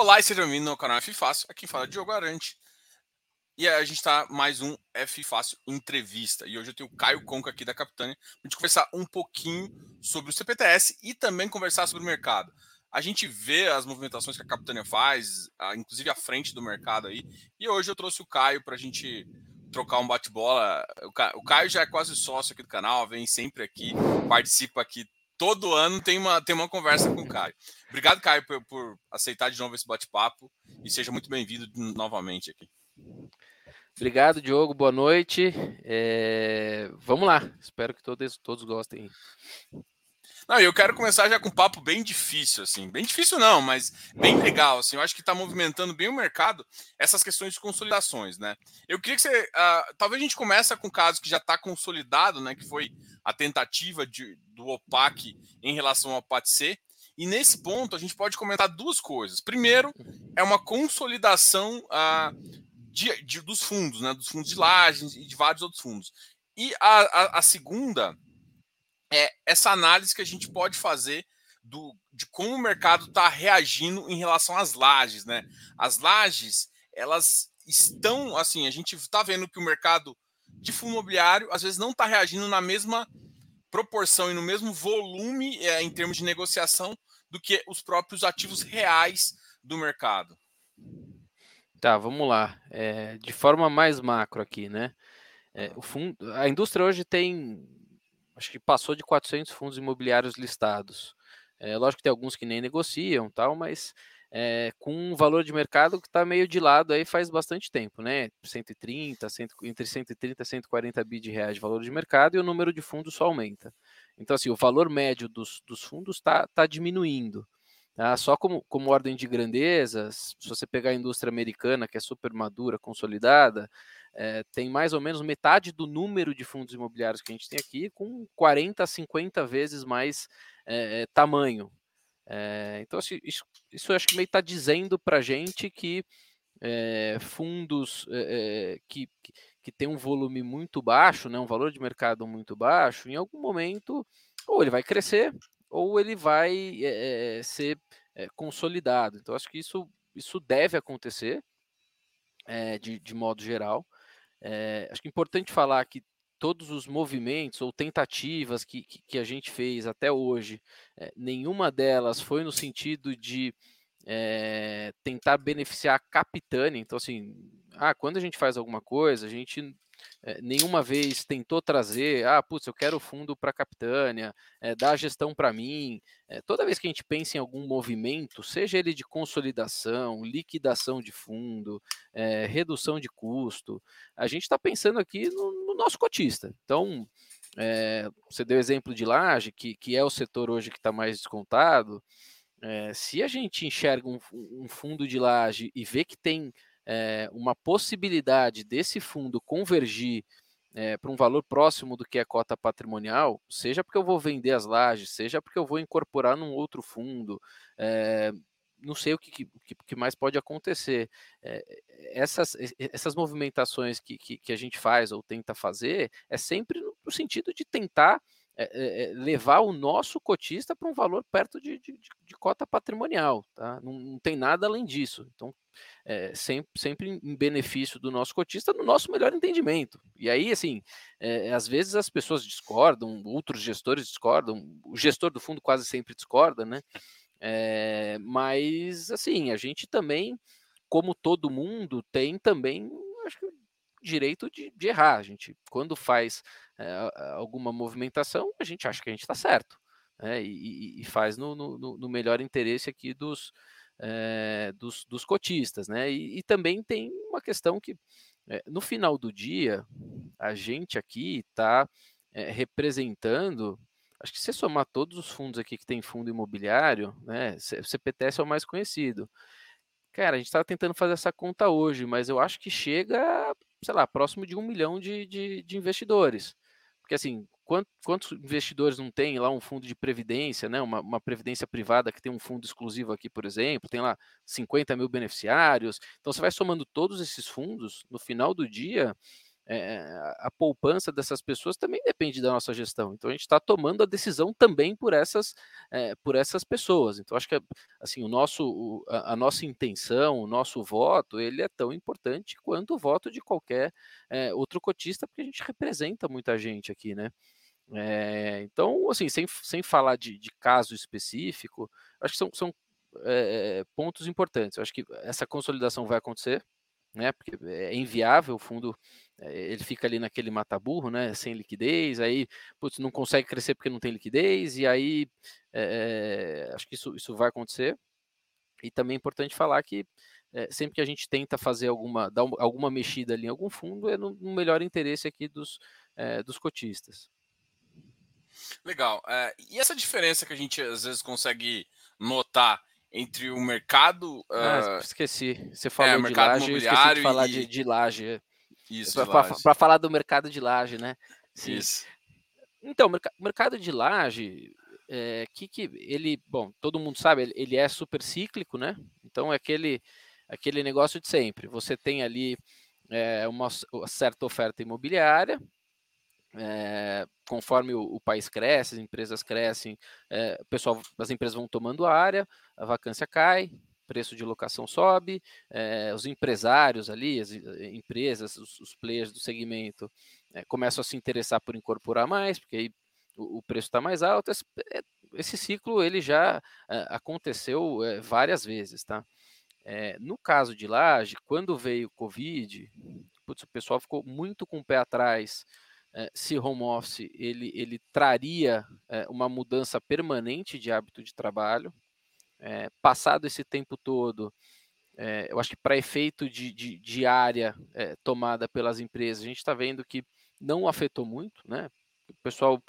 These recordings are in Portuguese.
Olá e seja bem-vindo ao canal F Fácil. Aqui fala Diogo Arante. E a gente está mais um F Fácil Entrevista. E hoje eu tenho o Caio Conca aqui da Capitânia para gente conversar um pouquinho sobre o CPTS e também conversar sobre o mercado. A gente vê as movimentações que a Capitânia faz, inclusive à frente do mercado aí. E hoje eu trouxe o Caio para a gente trocar um bate-bola. O Caio já é quase sócio aqui do canal, vem sempre aqui, participa aqui todo ano tem uma, tem uma conversa com o Caio. Obrigado, Caio, por, por aceitar de novo esse bate-papo e seja muito bem-vindo novamente aqui. Obrigado, Diogo. Boa noite. É... Vamos lá. Espero que todos, todos gostem. Não, eu quero começar já com um papo bem difícil, assim. Bem difícil não, mas bem legal, assim. Eu acho que está movimentando bem o mercado essas questões de consolidações, né? Eu queria que você... Uh, talvez a gente comece com um caso que já está consolidado, né? Que foi a tentativa de, do OPAC em relação ao PATC. E nesse ponto a gente pode comentar duas coisas. Primeiro, é uma consolidação uh, de, de, dos fundos, né? Dos fundos de lajes e de vários outros fundos. E a, a, a segunda é essa análise que a gente pode fazer do, de como o mercado está reagindo em relação às lajes, né? As lajes, elas estão assim, a gente está vendo que o mercado de fundo imobiliário às vezes não está reagindo na mesma proporção e no mesmo volume é, em termos de negociação do que os próprios ativos reais do mercado. Tá, vamos lá. É, de forma mais macro aqui, né? É, o fundo, a indústria hoje tem acho que passou de 400 fundos imobiliários listados. É, lógico que tem alguns que nem negociam, tal, mas é, com um valor de mercado que está meio de lado aí faz bastante tempo, né? 130, 100, entre 130 e 140 bi de reais de valor de mercado e o número de fundos só aumenta. Então, assim, o valor médio dos, dos fundos está tá diminuindo. Tá? Só como, como ordem de grandezas, se você pegar a indústria americana, que é super madura, consolidada, é, tem mais ou menos metade do número de fundos imobiliários que a gente tem aqui, com 40 a 50 vezes mais é, tamanho. É, então, assim, isso, isso acho que meio está dizendo para a gente que fundos que, que, tem um volume muito baixo, né, um valor de mercado muito baixo, em algum momento, ou ele vai crescer, ou ele vai ser consolidado. Então, acho que isso, isso deve acontecer. de, de modo geral. É, acho que é importante falar que todos os movimentos ou tentativas que, que, que a gente fez até hoje, é, nenhuma delas foi no sentido de é, tentar beneficiar a capitânia. Então, assim, ah, quando a gente faz alguma coisa, a gente é, nenhuma vez tentou trazer, ah, putz, eu quero fundo para a Capitânia, é, dá a gestão para mim. É, toda vez que a gente pensa em algum movimento, seja ele de consolidação, liquidação de fundo, redução de custo, a gente está pensando aqui no, no, nosso cotista. Então, você deu exemplo de laje, que, que é o setor hoje que está mais descontado. se a gente enxerga um, um fundo de laje e vê que tem é, uma possibilidade desse fundo convergir é, para um valor próximo do que é cota patrimonial, seja porque eu vou vender as lajes, seja porque eu vou incorporar num outro fundo, é, não sei o que, que, que, mais pode acontecer. É, essas, essas movimentações que, que, que, a gente faz ou tenta fazer é sempre no sentido de tentar é, é, levar o nosso cotista para um valor perto de, de, de cota patrimonial. Tá? Não, não, tem nada além disso. Então, é, sempre, sempre em benefício do nosso cotista, no nosso melhor entendimento. E aí, assim, é, às vezes as pessoas discordam, outros gestores discordam, o gestor do fundo quase sempre discorda, né? É, mas, assim, a gente também, como todo mundo, tem também, acho que, direito de, de errar. A gente, quando faz é, alguma movimentação, a gente acha que a gente está certo. Né? E, e, faz no, no, no melhor interesse aqui dos, é, dos, dos, cotistas, né? E, e, também tem uma questão que é, no final do dia a gente aqui está representando, acho que se somar todos os fundos aqui que tem fundo imobiliário, né? O CPTS é o mais conhecido. Cara, a gente estava tentando fazer essa conta hoje, mas eu acho que chega, sei lá, próximo de um milhão de, de, de investidores. Porque assim, quantos investidores não tem lá um fundo de previdência, né? Uma, uma, previdência privada que tem um fundo exclusivo aqui, por exemplo, tem lá 50 mil beneficiários. Então você vai somando todos esses fundos, no final do dia, é, a poupança dessas pessoas também depende da nossa gestão. Então a gente está tomando a decisão também por essas, é, por essas pessoas. Então acho que assim o nosso, a, a, nossa intenção, o nosso voto, ele é tão importante quanto o voto de qualquer é, outro cotista, porque a gente representa muita gente aqui, né? É, então, assim, sem, sem falar de, de caso específico, acho que são, são é, pontos importantes. Eu acho que essa consolidação vai acontecer, né? Porque é inviável o fundo, ele fica ali naquele mata-burro, né? Sem liquidez, aí putz, não consegue crescer porque não tem liquidez, e aí é, acho que isso, isso vai acontecer. E também é importante falar que é, sempre que a gente tenta fazer alguma, dar alguma mexida ali em algum fundo, é no, no melhor interesse aqui dos, é, dos cotistas. Legal. e essa diferença que a gente às vezes consegue notar entre o mercado. Ah, uh, esqueci. Você falou é, de laje, eu esqueci de falar e... de, de laje. Isso. Para falar do mercado de laje, né? Sim. Isso. Então, o mercado de laje, é, que, que ele, bom, todo mundo sabe, ele, ele é super cíclico, né? Então é aquele, aquele negócio de sempre. Você tem ali é, uma certa oferta imobiliária, é, conforme o, o, país cresce, as empresas crescem, é, pessoal, as empresas vão tomando área, a vacância cai, preço de locação sobe, é, os empresários ali, as empresas, os, os players do segmento começam a se interessar por incorporar mais, porque aí o, o preço está mais alto. Esse, esse, ciclo ele já aconteceu várias vezes, tá? no caso de Laje, quando veio o Covid, putz, o pessoal ficou muito com o pé atrás é, se home office ele, ele traria é, uma mudança permanente de hábito de trabalho. É, passado esse tempo todo, eu acho que para efeito de, de, de área tomada pelas empresas, a gente está vendo que não afetou muito, né? O pessoal,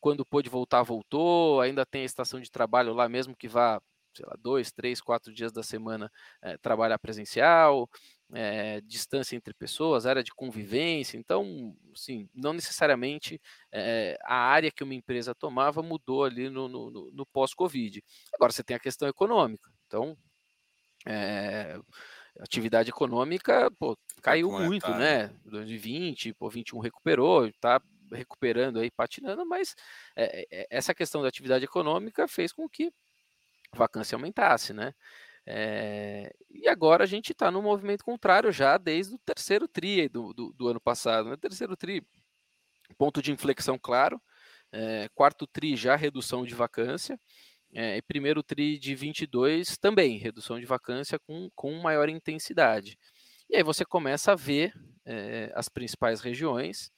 quando pôde voltar, voltou, ainda tem a estação de trabalho lá, mesmo que vá sei lá, dois, três, quatro dias da semana é, trabalhar presencial, é, distância entre pessoas, área de convivência. Então, sim, não necessariamente é, a área que uma empresa tomava mudou ali no, no, no pós-Covid. Agora você tem a questão econômica. Então, é, atividade econômica pô, caiu muito, né? 2020, pô, 21 recuperou, está recuperando aí, patinando, mas é, essa questão da atividade econômica fez com que a vacância aumentasse, né? É, e agora a gente está no movimento contrário já desde o terceiro TRI do, do, do ano passado. Né? Terceiro TRI, ponto de inflexão claro. É, quarto TRI já redução de vacância. É, e primeiro TRI de 22 também, redução de vacância com, com maior intensidade. E aí você começa a ver as principais regiões.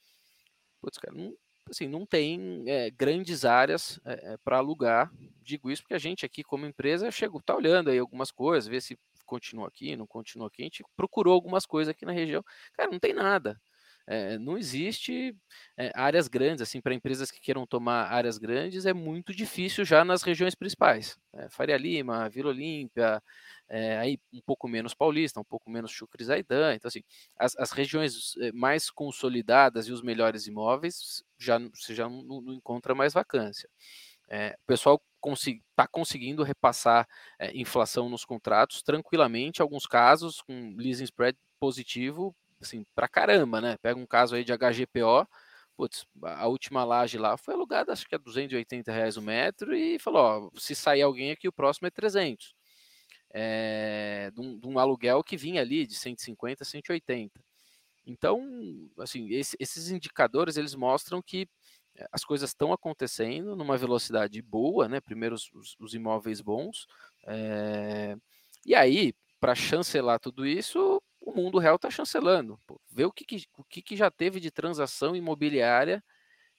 Putz, cara, não, assim, não tem é, grandes áreas é, para alugar. Digo isso porque a gente aqui, como empresa, chega, está olhando aí algumas coisas, vê se continua aqui, não continua aqui. A gente procurou algumas coisas aqui na região. Cara, não tem nada. É, não existe é, áreas grandes, assim, para empresas que queiram tomar áreas grandes, é muito difícil já nas regiões principais. É, Faria Lima, Vila Olímpia, é, aí um pouco menos Paulista, um pouco menos Chucre Zaidan. Então, assim, as, as, regiões mais consolidadas e os melhores imóveis, já, você já não, não encontra mais vacância. o pessoal está conseguindo repassar inflação nos contratos tranquilamente, alguns casos com leasing spread positivo assim, pra caramba, né? Pega um caso aí de HGPO, putz, a última laje lá foi alugada, acho que é 280 reais o metro, e falou, ó, se sair alguém aqui, o próximo é 300. É, de, um, de um aluguel que vinha ali de 150 a 180. Então, assim, esse, esses indicadores, eles mostram que eh, as coisas estão acontecendo numa velocidade boa, né? Primeiro os, os imóveis bons, é, e aí, para chancelar tudo isso, o mundo real está chancelando. Pô, vê o, que, que o que, que, já teve de transação imobiliária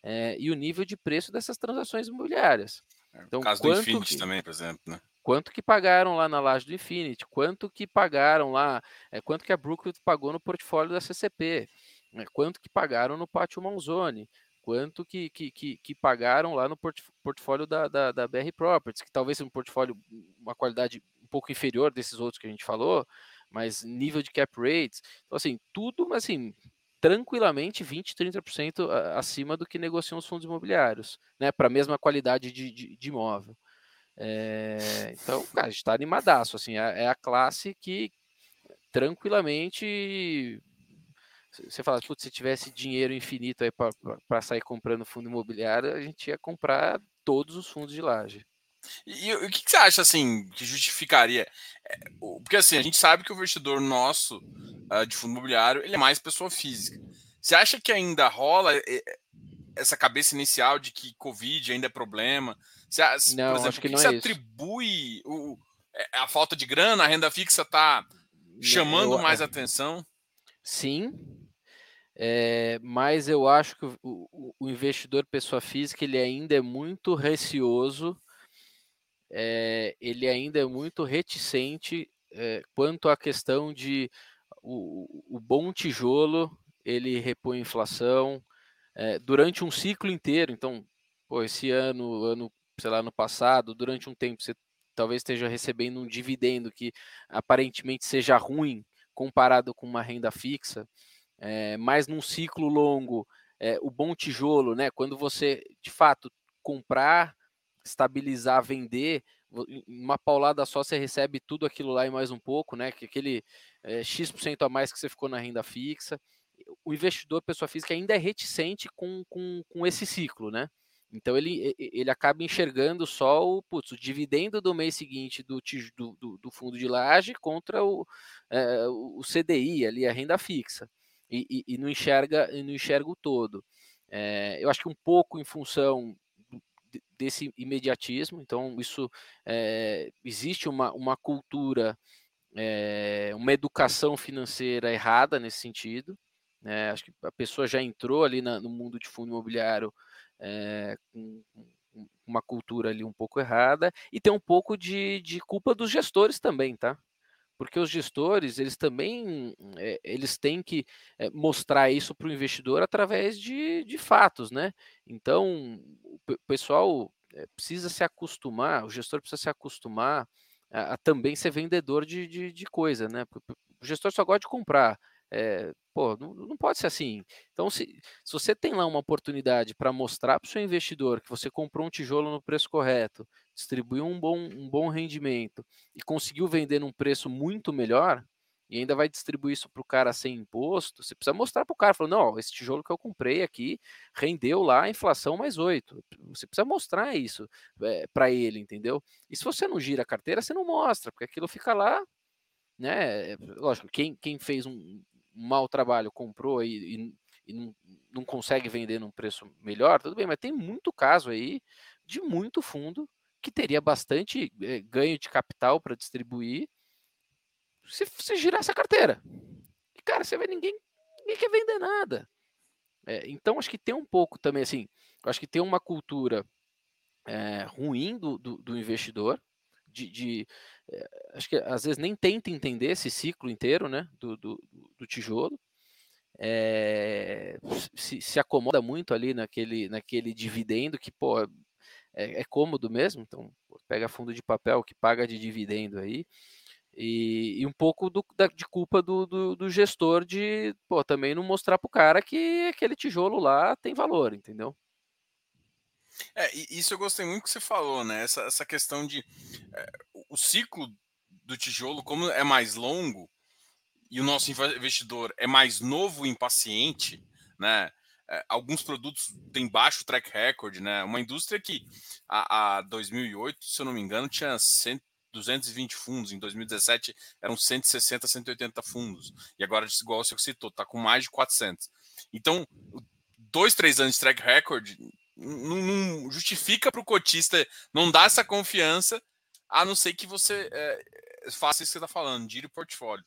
é, e o nível de preço dessas transações imobiliárias. É, então, o caso do Infinity que, também, por exemplo, né? Quanto que pagaram lá na laje do Infinity? Quanto que pagaram lá? É, quanto que a Brookfield pagou no portfólio da CCP? É, quanto que pagaram no Pátio Manzoni? Quanto que, que, que, que pagaram lá no portfólio da, da, da BR Properties? Que talvez seja um portfólio, uma qualidade um pouco inferior desses outros que a gente falou, mas nível de cap rates. Então, assim, tudo, assim, tranquilamente 20, 30% acima do que negociam os fundos imobiliários, né? Para a mesma qualidade de, de, de imóvel. É, então, cara, a gente está animadaço, assim, é, é, a classe que tranquilamente você fala, putz, se tivesse dinheiro infinito aí para sair comprando fundo imobiliário, a gente ia comprar todos os fundos de laje. E, e o que, que, você acha assim que justificaria? É, porque assim, a gente sabe que o investidor nosso uh, de fundo imobiliário ele é mais pessoa física. Você acha que ainda rola essa cabeça inicial de que Covid ainda é problema? Você, não, por exemplo, acho que, que não você é atribui o, é, a falta de grana, a renda fixa está chamando eu, mais é atenção? Sim, é, mas eu acho que o, o, o, investidor pessoa física ele ainda é muito receoso, é, ele ainda é muito reticente é, quanto à questão de o, o, bom tijolo ele repõe inflação durante um ciclo inteiro. Então, pô, esse ano, ano, sei lá, ano passado, durante um tempo você talvez esteja recebendo um dividendo que aparentemente seja ruim comparado com uma renda fixa é, mas num ciclo longo, é, o bom tijolo, né? Quando você de fato comprar, estabilizar, vender, uma paulada só você recebe tudo aquilo lá e mais um pouco, né? Que aquele é, X% a mais que você ficou na renda fixa. O investidor, pessoa física, ainda é reticente com, com, com esse ciclo, né? Então ele, ele acaba enxergando só o, putz, o dividendo do mês seguinte do, do, do fundo de laje contra o, é, o CDI, ali, a renda fixa e, e, e não enxerga e não enxerga o todo. É, eu acho que um pouco em função desse imediatismo, então isso é, existe uma, uma cultura, é, uma educação financeira errada nesse sentido. Né? Acho que a pessoa já entrou ali na, no mundo de fundo imobiliário é, com, uma cultura ali um pouco errada e tem um pouco de, de culpa dos gestores também, tá? Porque os gestores eles também é, eles têm que é, mostrar isso para o investidor através de, de fatos, né? Então o pessoal é, precisa se acostumar, o gestor precisa se acostumar a, a também ser vendedor de, de, de, coisa, né? O gestor só gosta de comprar. É, pô, não, não, pode ser assim. Então, se, se você tem lá uma oportunidade para mostrar para o seu investidor que você comprou um tijolo no preço correto, distribuiu um bom, um bom rendimento e conseguiu vender num preço muito melhor, e ainda vai distribuir isso para o cara sem imposto, você precisa mostrar para o cara, falou, não, esse tijolo que eu comprei aqui rendeu lá a inflação mais 8. Você precisa mostrar isso é, para ele, entendeu? E se você não gira a carteira, você não mostra, porque aquilo fica lá, né? Lógico, quem, quem fez um mau trabalho, comprou e, e, e não, não, consegue vender num preço melhor, tudo bem, mas tem muito caso aí de muito fundo que teria bastante é, ganho de capital para distribuir se você girar essa carteira. E, cara, você vê ninguém, ninguém quer vender nada. É, então, acho que tem um pouco também, assim, acho que tem uma cultura é, ruim do, do, do investidor, de, de é, acho que às vezes nem tenta entender esse ciclo inteiro, né, do, do, do tijolo, é, se, se, acomoda muito ali naquele, naquele dividendo que, pô, é, é cômodo mesmo, então pega fundo de papel que paga de dividendo aí, e, e um pouco do, da, de culpa do, do, do, gestor de pô, também não mostrar para o cara que aquele tijolo lá tem valor, entendeu? É, isso eu gostei muito que você falou, né? Essa, essa questão de é, o ciclo do tijolo, como é mais longo e o nosso investidor é mais novo e impaciente, né? É, alguns produtos têm baixo track record, né? Uma indústria que a, a 2008, se eu não me engano, tinha 100, 220 fundos, em 2017 eram 160, 180 fundos, e agora, igual você citou, está com mais de 400. Então, dois, três anos de track record não, não justifica para o cotista não dar essa confiança, a não ser que você é, faça isso que você está falando, gire o portfólio.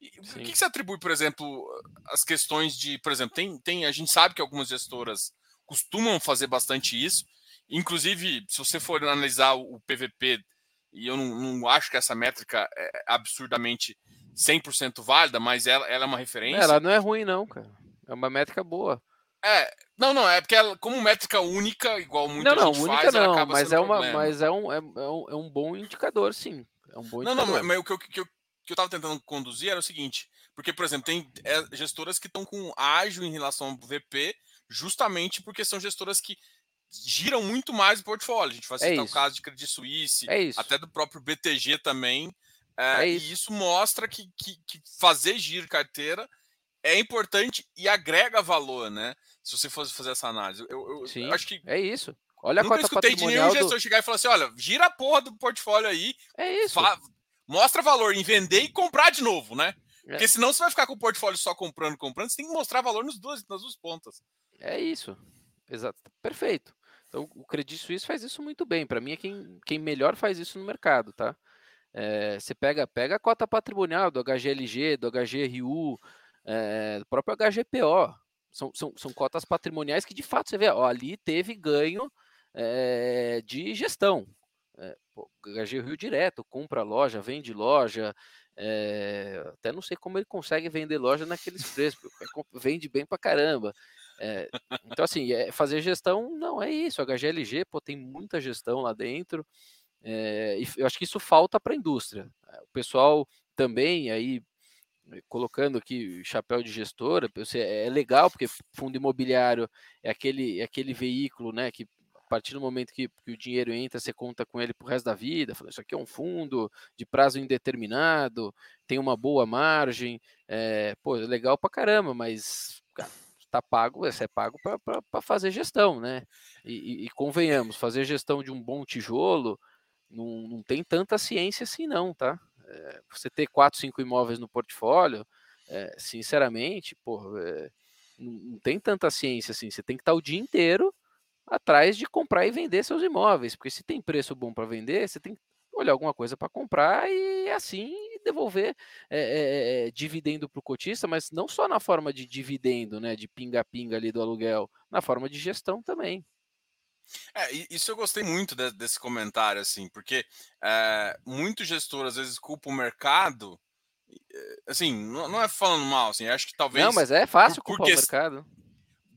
E, o que, que você atribui, por exemplo, as questões de, por exemplo, tem, tem, a gente sabe que algumas gestoras costumam fazer bastante isso, inclusive, se você for analisar o PVP, e eu não, não acho que essa métrica é absurdamente 100% válida, mas ela, ela é uma referência. Ela não é ruim, não, cara. É uma métrica boa. É, não, não, é porque ela, como métrica única, igual muita não, não, gente única faz, não, mas é uma, mas é um, é, é, um, é um bom indicador, sim. É um bom não, indicador. não, mas o que eu, que, eu, que eu tava tentando conduzir era o seguinte, porque, por exemplo, tem é, gestoras que estão com ágil em relação ao VP, justamente porque são gestoras que giram muito mais o portfólio. A gente vai é citar é o caso de Credit Suisse, é até do próprio BTG também. É isso. E isso mostra que, que, que fazer giro carteira é importante e agrega valor, né? Se você fosse fazer essa análise. Eu, eu, Sim, eu acho que. É isso. Olha Nunca a cota escutei de nenhum gestor do... chegar e falar assim: olha, gira a porra do portfólio aí. É isso. Fa... Mostra valor em vender e comprar de novo, né? É. Porque senão você vai ficar com o portfólio só comprando, comprando. Você tem que mostrar valor nos dois, nas duas pontas. É isso. Exato. Perfeito. Então, o Credit Suisse faz isso muito bem. Para mim, é quem, quem melhor faz isso no mercado, tá? É, você pega, pega a cota patrimonial do HGLG, do HGRU, é, do próprio HGPO. São, são, são cotas patrimoniais que, de fato, você vê, ó, ali teve ganho é, de gestão. É, HGRU direto, compra loja, vende loja, é, até não sei como ele consegue vender loja naqueles preços, vende bem pra caramba. É, então, assim, é, fazer gestão não é isso. HGLG pô, tem muita gestão lá dentro. É, e eu acho que isso falta para a indústria. O pessoal também aí colocando aqui chapéu de gestora, é legal porque fundo imobiliário é aquele, é aquele veículo, né, que a partir do momento que, que, o dinheiro entra, você conta com ele pro resto da vida. Fala, isso aqui é um fundo de prazo indeterminado, tem uma boa margem, é, pô, é legal pra caramba, mas cara, tá pago, você é pago para fazer gestão, né? E, e, e, convenhamos, fazer gestão de um bom tijolo não, não tem tanta ciência assim, não, tá? É, você ter quatro, cinco imóveis no portfólio, é, sinceramente, pô, é, não, não tem tanta ciência assim. Você tem que estar o dia inteiro atrás de comprar e vender seus imóveis, porque se tem preço bom para vender, você tem que olhar alguma coisa para comprar e assim devolver é, é, dividendo para o cotista, mas não só na forma de dividendo, né, de pinga-pinga ali do aluguel, na forma de gestão também. É, isso eu gostei muito de, desse comentário, assim, porque é, muito gestor às vezes culpa o mercado, assim, não, não, é falando mal, assim, acho que talvez. Não, mas é fácil por, culpar porque, o mercado.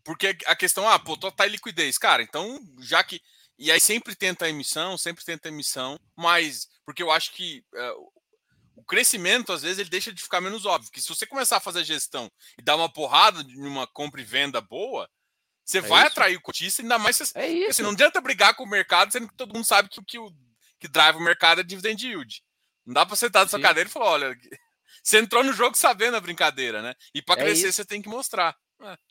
Porque a questão, ah, pô, tá em liquidez, cara, então já que e aí sempre tenta a emissão, sempre tenta a emissão, mas porque eu acho que uh, o crescimento, às vezes, ele deixa de ficar menos óbvio. Que se você começar a fazer gestão e dar uma porrada de uma compra e venda boa, você é vai isso. atrair o cotista, ainda mais se, é isso. Assim, não adianta brigar com o mercado, sendo que todo mundo sabe que o que, que drive o mercado é dividend yield. Não dá para sentar na sua cadeira e falar, olha, você entrou no jogo sabendo a brincadeira, né? E para é crescer isso. você tem que mostrar.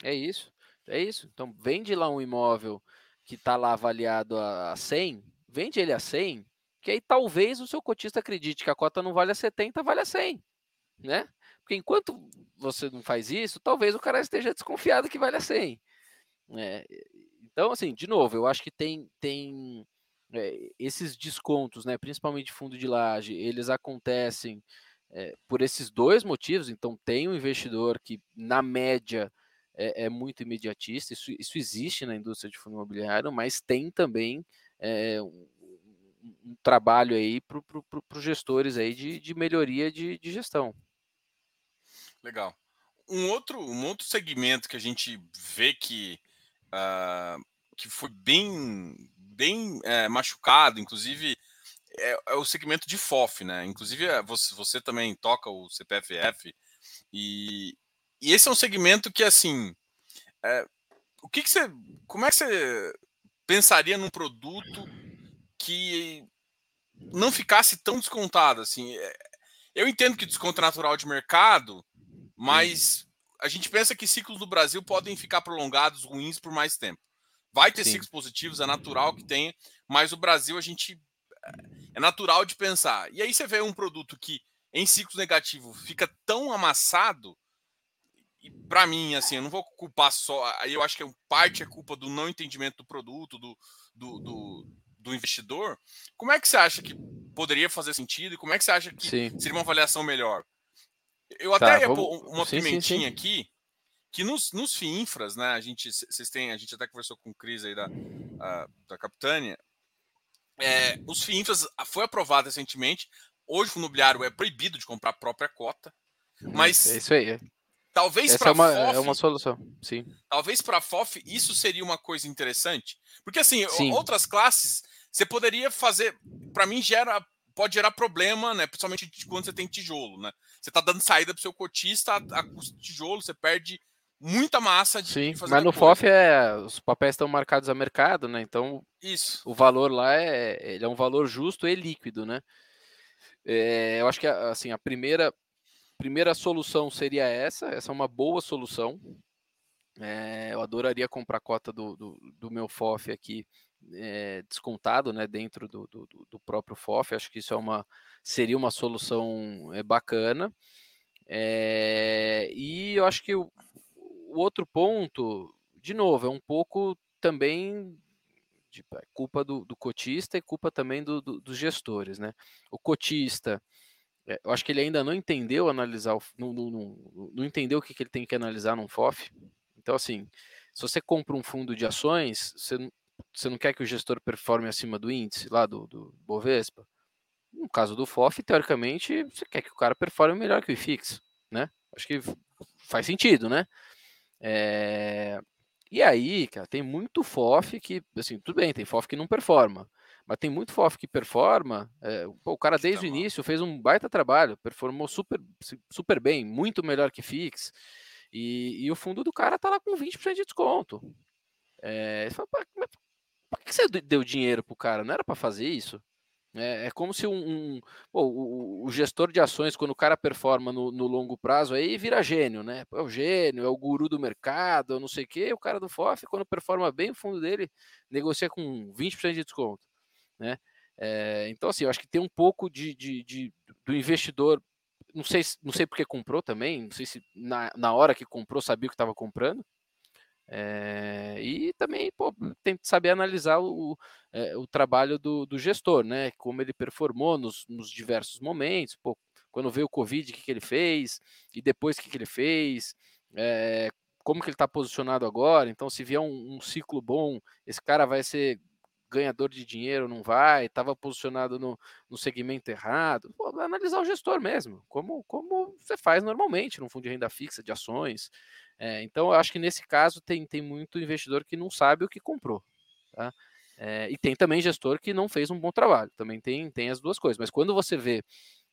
É. é isso, é isso. Então vende lá um imóvel que está lá avaliado a 100, vende ele a 100, que aí talvez o seu cotista acredite que a cota não vale a 70, vale a 100, né? Porque enquanto você não faz isso, talvez o cara esteja desconfiado que vale a 100. É, então, assim, de novo, eu acho que tem, tem é, esses descontos, né, principalmente fundo de laje, eles acontecem é, por esses dois motivos. Então, tem um investidor que, na média, é, é muito imediatista, isso, isso existe na indústria de fundo imobiliário, mas tem também é, um, um, trabalho aí para pro, os gestores aí de, de melhoria de, de gestão. Legal. Um outro, um outro segmento que a gente vê que, uh, que foi bem, bem é, machucado, inclusive é, é, o segmento de FOF, né? Inclusive é, você, você também toca o CPFF e, e esse é um segmento que, assim, é, o que, que você. Como é que você pensaria num produto que não ficasse tão descontado? Assim, eu entendo que desconto é natural de mercado, mas a gente pensa que ciclos do Brasil podem ficar prolongados, ruins por mais tempo. Vai ter Sim. ciclos positivos, é natural que tenha, mas o Brasil a gente é natural de pensar. E aí você vê um produto que em ciclos negativos fica tão amassado e para mim, assim, eu não vou culpar só. Aí eu acho que parte é culpa do não entendimento do produto, do, do, do, do, investidor. Como é que você acha que poderia fazer sentido e como é que você acha que sim. seria uma avaliação melhor? Eu tá, até ia vamos... pôr uma sim, pimentinha sim, aqui, que nos, nos FIINFRAs, né? A gente, vocês têm, a gente até conversou com o Cris aí da, a, da Capitânia. É, os FIINFRAs foi aprovado recentemente. Hoje o imobiliário é proibido de comprar a própria cota. Mas é isso aí. Talvez para é uma, FOF, é uma solução, sim. Talvez para a FOF isso seria uma coisa interessante, porque assim sim. outras classes você poderia fazer, para mim gera pode gerar problema, né? Principalmente quando você tem tijolo, né? Você está dando saída para o seu cotista a, custo de tijolo, você perde muita massa de Sim, fazer mas no FOF é os papéis estão marcados a mercado, né? Então isso. O valor lá é ele é um valor justo e líquido, né? É, eu acho que assim a primeira primeira solução seria essa, essa é uma boa solução. É, eu adoraria comprar cota do, do, do meu FOF aqui é, descontado né, dentro do, do, do, próprio FOF. Acho que isso é uma, seria uma solução é, bacana. É, e eu acho que o, o, outro ponto, de novo, é um pouco também de é culpa do, do cotista e culpa também do, dos gestores. Né? O cotista eu acho que ele ainda não entendeu analisar, não, não, não, não entendeu o que, que ele tem que analisar num FOF. Então, assim, se você compra um fundo de ações, você, você não quer que o gestor performe acima do índice lá do, do Bovespa. No caso do FOF, teoricamente, você quer que o cara performe melhor que o IFIX, né? Acho que faz sentido, né? É... E aí, cara, tem muito FOF que, assim, tudo bem, tem FOF que não performa. Mas tem muito FOF que performa. É, pô, o cara desde o início fez um baita trabalho, performou super, super bem, muito melhor que Fix. E, e o fundo do cara tá lá com 20% de desconto. É, fala, por que você deu dinheiro pro cara? Não era para fazer isso? É, é, como se um, um pô, o, o, gestor de ações, quando o cara performa no, no, longo prazo, aí vira gênio, né? É o gênio, é o guru do mercado, não sei o quê. O cara do FOF, quando performa bem, o fundo dele negocia com 20% de desconto né? É, então, assim, eu acho que tem um pouco de, de, de, do investidor, não sei, não sei porque comprou também, não sei se na, na hora que comprou sabia o que estava comprando, é, e também pô, tem que saber analisar o, é, o trabalho do, do, gestor, né? Como ele performou nos, nos diversos momentos, pô, quando veio o Covid, o que, que ele fez, e depois o que, que ele fez, é, como que ele está posicionado agora. Então, se vier um, um, ciclo bom, esse cara vai ser ganhador de dinheiro, não vai, estava posicionado no, no segmento errado. Pô, analisar o gestor mesmo, como, como você faz normalmente num fundo de renda fixa, de ações. É, então, eu acho que nesse caso tem, tem muito investidor que não sabe o que comprou. Tá? É, e tem também gestor que não fez um bom trabalho. Também tem, tem as duas coisas. Mas quando você vê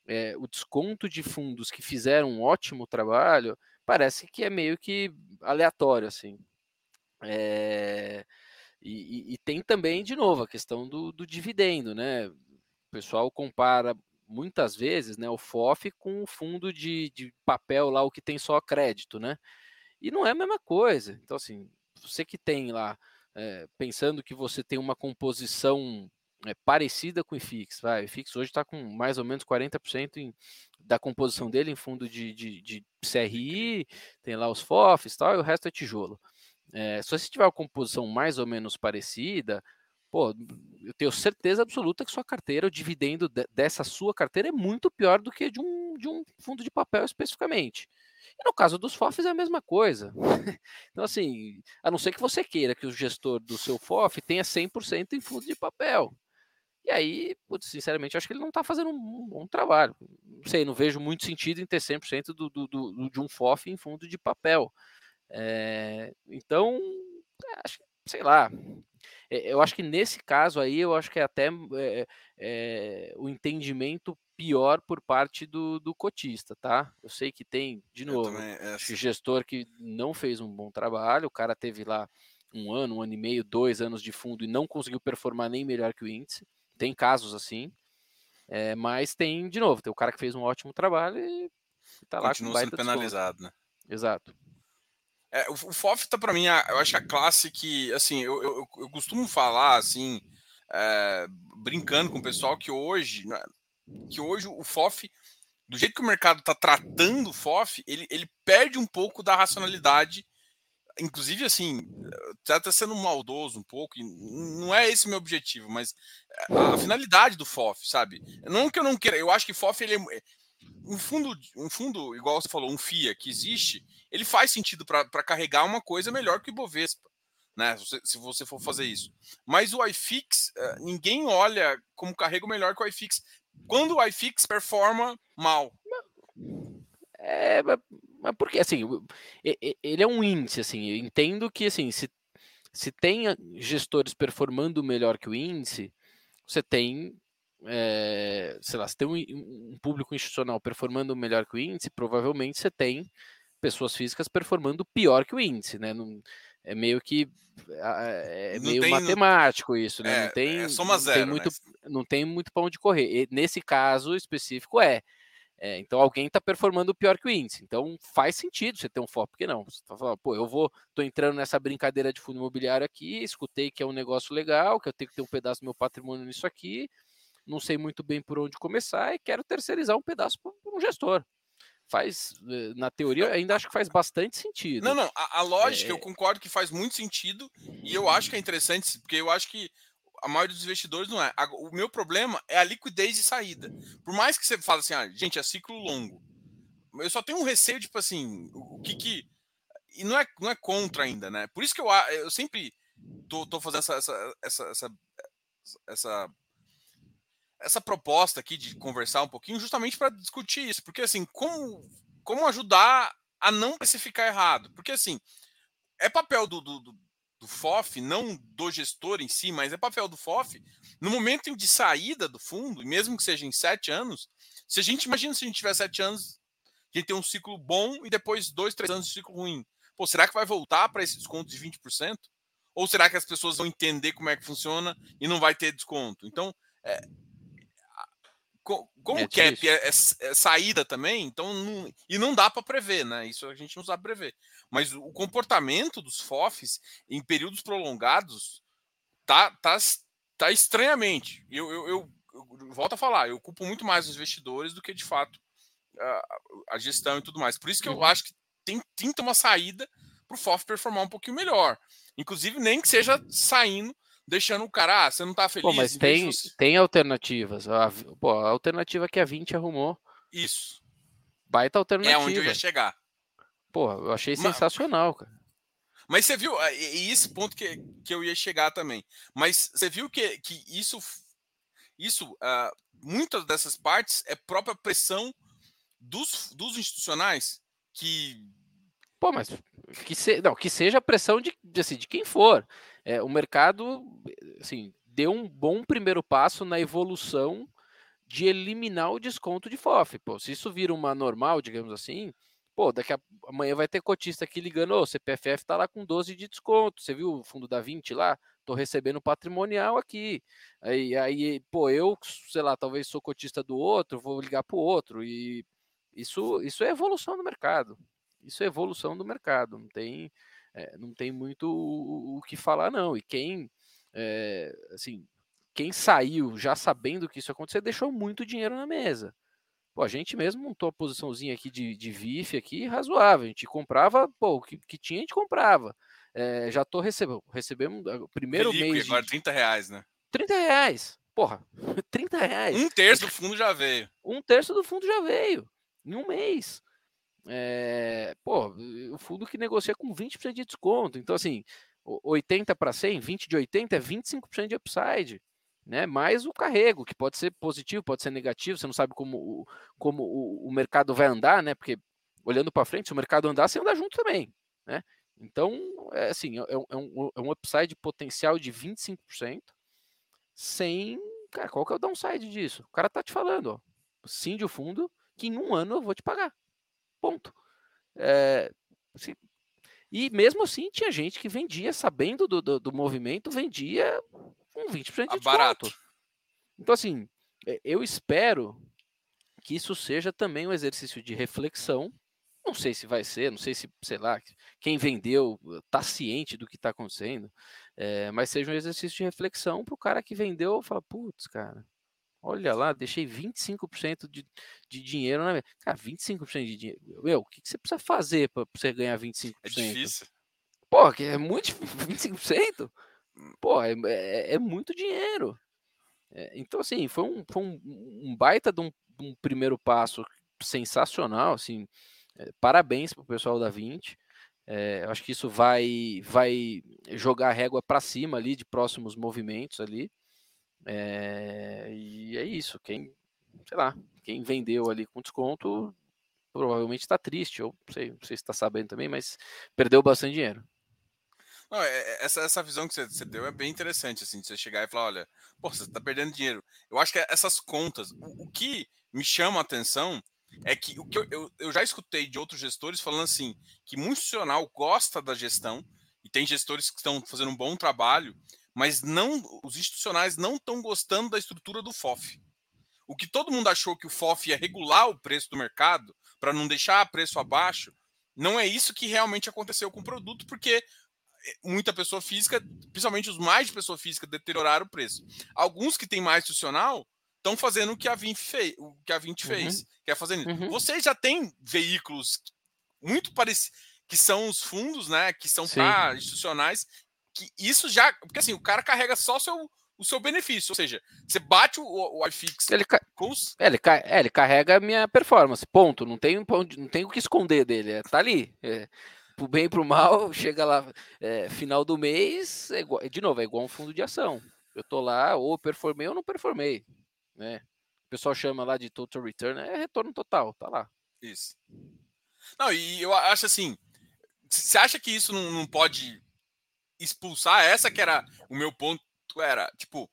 é, o desconto de fundos que fizeram um ótimo trabalho, parece que é meio que aleatório, assim. É, e, e, tem também, de novo, a questão do, do, dividendo, né? O pessoal compara muitas vezes né, o FOF com o fundo de, de papel lá, o que tem só crédito, né? E não é a mesma coisa. Então, assim, você que tem lá, é, pensando que você tem uma composição é, parecida com o IFIX, vai, o IFIX hoje está com mais ou menos 40% em, da composição dele em fundo de, de, de CRI, tem lá os FOFs e tal, e o resto é tijolo. É, se você tiver uma composição mais ou menos parecida, pô, eu tenho certeza absoluta que sua carteira, o dividendo de, dessa sua carteira é muito pior do que de um, de um fundo de papel especificamente. E no caso dos FOFs é a mesma coisa. então, assim, a não ser que você queira que o gestor do seu FOF tenha 100% em fundo de papel. E aí, putz, sinceramente, acho que ele não está fazendo um bom trabalho. Não sei, não vejo muito sentido em ter 100% do, do, do, de um FOF em fundo de papel. É, então, acho, sei lá. Eu acho que nesse caso aí, eu acho que é até é, é, o entendimento pior por parte do, do cotista, tá? Eu sei que tem, de novo, acho gestor que não fez um bom trabalho, o cara teve lá um ano, um ano e meio, dois anos de fundo e não conseguiu performar nem melhor que o índice. Tem casos assim, é, mas tem, de novo, tem o cara que fez um ótimo trabalho e tá lá Continua sendo penalizado, né? Exato. É, o, o FOF tá para mim, eu acho a classe que, assim, eu, eu, eu costumo falar, assim, é, brincando com o pessoal que hoje, né, que hoje o FOF, do jeito que o mercado está tratando o FOF, ele, ele perde um pouco da racionalidade. Inclusive, assim, está tá sendo maldoso um pouco, não é esse o meu objetivo, mas a finalidade do FOF, sabe? Não que eu não queira, eu acho que FOF ele é, um fundo, um fundo, igual você falou, um FIA que existe, ele faz sentido para carregar uma coisa melhor que o Ibovespa, né? Se você, se você for fazer isso. Mas o iFix, eh, ninguém olha como carrega melhor que o iFix quando o iFix performa mal. É, mas porque assim, ele é um índice, assim, eu entendo que assim, se, se tem gestores performando melhor que o índice, você tem é, sei lá, se tem um, um, público institucional performando melhor que o índice, provavelmente você tem pessoas físicas performando pior que o índice, né? Não, é meio que é meio tem, matemático não, isso, né? É, não tem, é soma zero, tem muito, né? não tem muito para onde correr. E nesse caso específico é. É, então alguém está performando pior que o índice. Então faz sentido você ter um FOF, porque não? Você tá falando, pô, eu vou, tô entrando nessa brincadeira de fundo imobiliário aqui, escutei que é um negócio legal, que eu tenho que ter um pedaço do meu patrimônio nisso aqui, não sei muito bem por onde começar e quero terceirizar um pedaço para um gestor. Faz, eh, na teoria, ainda acho que faz bastante sentido. Não, não, a, a lógica é... eu concordo que faz muito sentido e eu acho que é interessante, porque eu acho que a maioria dos investidores não é. O meu problema é a liquidez de saída. Por mais que você fale assim, ah, gente, é ciclo longo. Eu só tenho um receio, tipo assim, o, que que. E não é, não é contra ainda, né? Por isso que eu, eu sempre tô, tô fazendo essa, essa, essa, essa, essa, essa proposta aqui de conversar um pouquinho, justamente para discutir isso. Porque, assim, como, como ajudar a não precificar errado? Porque, assim, é papel do, do, do FOF, não do gestor em si, mas é papel do FOF, no momento de saída do fundo, mesmo que seja em sete anos, se a gente imagina se a gente tiver sete anos, a gente tem um ciclo bom e depois dois, três anos de ciclo ruim. Pô, será que vai voltar para esse desconto de 20%? Ou será que as pessoas vão entender como é que funciona e não vai ter desconto? Então, é, como é cap é, é, é, saída também, então não, e não dá para prever, né? Isso a gente não sabe prever. Mas o comportamento dos FOFs em períodos prolongados tá, tá, tá estranhamente. Eu, eu, eu, eu volto a falar, eu culpo muito mais os investidores do que de fato a, a gestão e tudo mais. Por isso que eu uhum. acho que tem, tem que ter uma saída para o FOF performar um pouquinho melhor. Inclusive, nem que seja saindo deixando o cara, ah, você não tá feliz. Pô, mas tem, você... tem alternativas. A, pô, a alternativa que a 20 arrumou. Isso. Baita alternativa. É onde eu ia chegar. Pô, eu achei mas, sensacional, cara. Mas você viu, e esse ponto que, que eu ia chegar também. Mas você viu que, que isso, isso uh, muitas dessas partes é própria pressão dos, dos institucionais que. Pô, mas que, se, não, que seja a pressão de, de, assim, de quem for é, o mercado assim, deu um bom primeiro passo na evolução de eliminar o desconto de FOF. Pô, se isso vira uma normal, digamos assim, pô, daqui a amanhã vai ter cotista aqui ligando, oh, CPFF tá lá com 12 de desconto. Você viu o fundo da 20 lá? Tô recebendo patrimonial aqui. Aí, aí, pô, eu, sei lá, talvez sou cotista do outro, vou ligar pro outro e isso isso é evolução do mercado. Isso é evolução do mercado, não tem é, não tem muito o, o, que falar, não. E quem, é, assim, quem saiu já sabendo que isso ia acontecer, deixou muito dinheiro na mesa. Pô, a gente mesmo montou a posiçãozinha aqui de, de VIF aqui razoável. A gente comprava, pô, o que, que tinha a gente comprava. É, já tô recebendo, recebemos o primeiro Felipe, mês. Agora de, 30 reais, né? 30 reais. Porra, 30 reais. Um terço do fundo já veio. Um terço do fundo já veio. Em um mês. É, pô, o fundo que negocia com 20% de desconto. Então, assim, 80 para 100, 20 de 80 é 25% de upside. Né, mais o carrego, que pode ser positivo, pode ser negativo, você não sabe como, o, como o, o mercado vai andar, né? Porque olhando para frente, se o mercado andar, você anda junto também. Né? Então, é assim, é, é, um, é um upside potencial de 25%, sem. Cara, qual que é o downside disso? O cara tá te falando, ó. Sim de fundo, que em um ano eu vou te pagar. Ponto. É, assim, e mesmo assim tinha gente que vendia, sabendo do, do, do movimento, vendia com 20% de desconto. Barato. Então, assim, é, eu espero que isso seja também um exercício de reflexão. Não sei se vai ser, não sei se, sei lá, quem vendeu está ciente do que está acontecendo, é, mas seja um exercício de reflexão para o cara que vendeu falar, putz, cara, Olha lá, deixei 25% de, de dinheiro na. Cara, 25% de dinheiro. Meu, o que, que você precisa fazer para você ganhar 25%? É difícil. Pô, é muito 25%? Pô, é, é, é muito dinheiro. É, então, assim, foi um, foi um, um baita de um, um, primeiro passo sensacional. Assim, é, parabéns para o pessoal da 20. É, eu acho que isso vai, vai jogar a régua para cima ali de próximos movimentos ali. É, e é isso. Quem, sei lá, quem vendeu ali com desconto provavelmente está triste. Não sei, não sei se está sabendo também, mas perdeu bastante dinheiro. Não, é, é, essa, essa visão que você, deu é bem interessante, assim, de você chegar e falar, olha, pô, você está perdendo dinheiro. Eu acho que essas contas, o, o que me chama a atenção é que o que eu, eu, eu, já escutei de outros gestores falando assim, que muito institucional gosta da gestão, e tem gestores que estão fazendo um bom trabalho, mas não os institucionais não estão gostando da estrutura do FOF. o que todo mundo achou que o FOF ia regular o preço do mercado para não deixar preço abaixo, não é isso que realmente aconteceu com o produto, porque eh, muita pessoa física, principalmente os mais de pessoa física, deterioraram o preço. Alguns que têm mais institucional estão fazendo o que a 20 fez, o que a 20 uhum. fez, que é fazendo. Uhum. Vocês já têm veículos muito parecidos que são os fundos, né, que são para institucionais, que isso já, porque assim, o cara carrega só o seu o seu benefício, ou seja, você bate o, o iFix ele, com os... é, ele, é, ele carrega a minha performance, ponto, não tem, não tem o que esconder dele, é, tá ali, é, pro bem e pro mal, chega lá, é, final do mês, é igual, de novo, é igual um fundo de ação, eu tô lá, ou performei ou não performei, né, o pessoal chama lá de total return, é retorno total, tá lá. Isso. Não, e eu acho assim, você acha que isso não, não pode expulsar? Essa que era o meu ponto, era, tipo,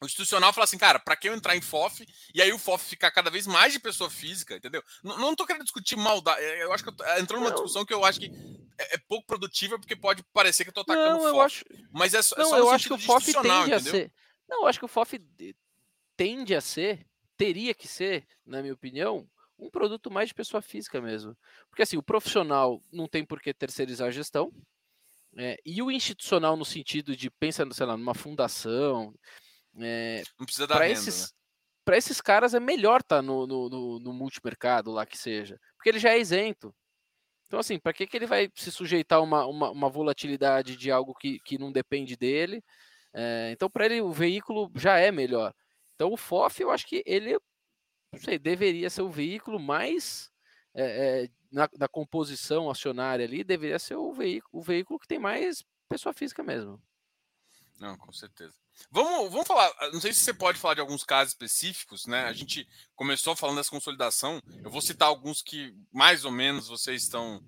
o institucional fala assim, cara, para que eu entrar em FOF e aí o FOF ficar cada vez mais de pessoa física, entendeu? Não, não tô querendo discutir maldade, é, eu acho que eu tô é, entrando numa discussão que eu acho que é, é, pouco produtiva porque pode parecer que eu tô atacando não, o FOF. Acho... Mas é, não, é só eu acho que o FOF tende entendeu? a ser. Não, eu acho que o FOF tende a ser, teria que ser, na minha opinião, um produto mais de pessoa física mesmo. Porque assim, o profissional não tem por que terceirizar a gestão. É, e o institucional no sentido de pensa, sei lá, numa fundação. É, não precisa dar renda, esses, né? Para esses caras é melhor estar tá no, no, no, no, multimercado lá que seja, porque ele já é isento. Então, assim, para que, que ele vai se sujeitar a uma, uma, uma volatilidade de algo que, que não depende dele? É, então, para ele, o veículo já é melhor. Então, o FOF, eu acho que ele não sei, deveria ser o veículo mais é, é, na, na, composição acionária ali, deveria ser o veículo, o veículo que tem mais pessoa física mesmo. Não, com certeza. Vamos, vamos falar. Ah, não sei se você pode falar de alguns casos específicos, né? A gente começou falando dessa consolidação. Eu vou citar alguns que mais ou menos vocês estão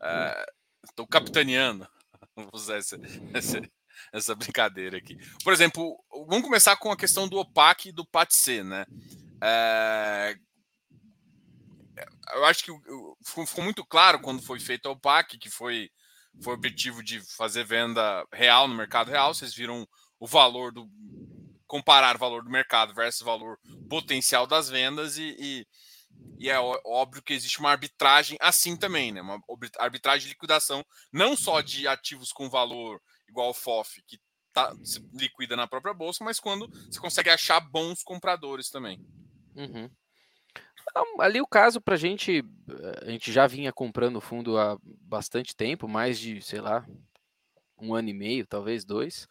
é, estão capitaneando. Vamos usar essa, essa, essa, brincadeira aqui. Por exemplo, vamos começar com a questão do OPAC e do PATC, né? É, eu acho que ficou muito claro quando foi feito o PAC, que foi, foi o objetivo de fazer venda real no mercado real. Vocês viram o valor do. comparar o valor do mercado versus o valor potencial das vendas, e, e, e é óbvio que existe uma arbitragem assim também, né? Uma arbitragem de liquidação, não só de ativos com valor igual ao FOF, que tá, se liquida na própria bolsa, mas quando você consegue achar bons compradores também. Uhum. Ali o caso para a gente, a gente já vinha comprando fundo há bastante tempo, mais de, sei lá, um ano e meio, talvez dois.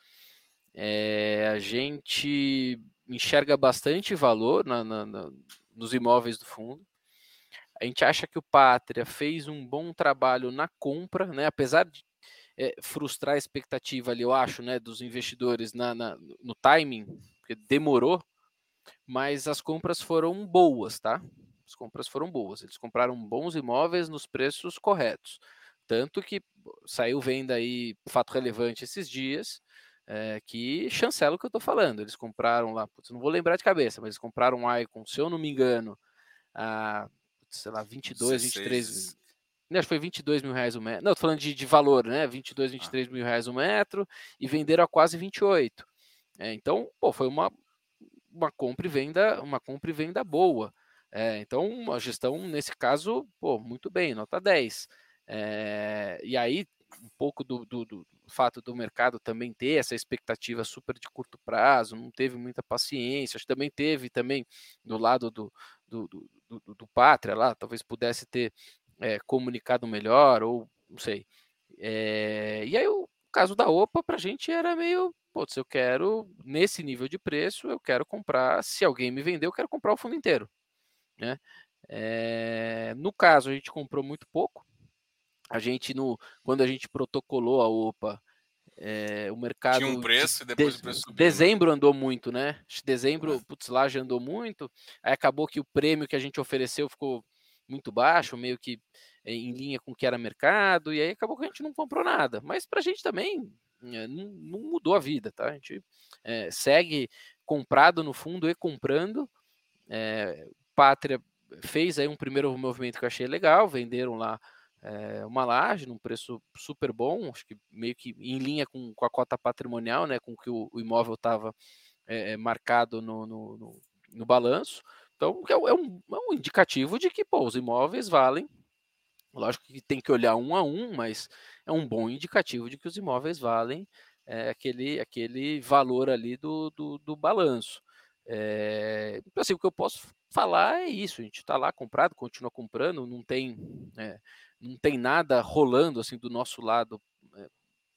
É, a gente enxerga bastante valor na, na, na, nos imóveis do fundo. A gente acha que o Pátria fez um bom trabalho na compra, né? apesar de é, frustrar a expectativa ali, eu acho, né, dos investidores na, no timing, porque demorou mas as compras foram boas, tá? As compras foram boas. Eles compraram bons imóveis nos preços corretos. Tanto que saiu venda aí, fato relevante esses dias, é, que chancela o que eu estou falando. Eles compraram lá, putz, não vou lembrar de cabeça, mas eles compraram um Icon, se eu não me engano, a, sei lá, 22, 16. 23. Não, acho que foi 22 mil reais o metro. Não, tô falando de, de valor, né? 22, 23 ah. mil reais o metro e venderam a quase 28. É, então, pô, foi uma, uma compra e venda, uma compra e venda boa. É, então, a gestão, nesse caso, pô, muito bem, nota 10. É, e aí, um pouco do, do, do, fato do mercado também ter essa expectativa super de curto prazo, não teve muita paciência, acho que também teve também do lado do, do, do, do, do Pátria lá, talvez pudesse ter é, comunicado melhor, ou não sei. É, e aí o caso da OPA para a gente era meio se eu quero, nesse nível de preço, eu quero comprar, se alguém me vender, eu quero comprar o fundo inteiro. Né? É, no caso, a gente comprou muito pouco. A gente, no, quando a gente protocolou a OPA, é, o mercado. Tinha um preço e depois de, o preço subiu. Né? Dezembro andou muito, né? Dezembro, putz, lá já andou muito. Aí acabou que o prêmio que a gente ofereceu ficou muito baixo, meio que em linha com o que era mercado, e aí acabou que a gente não comprou nada. Mas para a gente também não, não, mudou a vida, tá? A gente é, segue comprado no fundo e comprando. É, Pátria fez aí um primeiro movimento que eu achei legal, venderam lá é, uma laje num preço super bom, acho que meio que em linha com, com a cota patrimonial, né, com que o, o imóvel estava é, marcado no, no, no, no balanço. Então, é, é, um, é um indicativo de que pô, os imóveis valem. Lógico que tem que olhar um a um, mas é um bom indicativo de que os imóveis valem é, aquele, aquele valor ali do, do, do balanço. É, assim, o que eu posso falar é isso: a gente está lá comprado, continua comprando, não tem, é, não tem nada rolando assim do nosso lado é,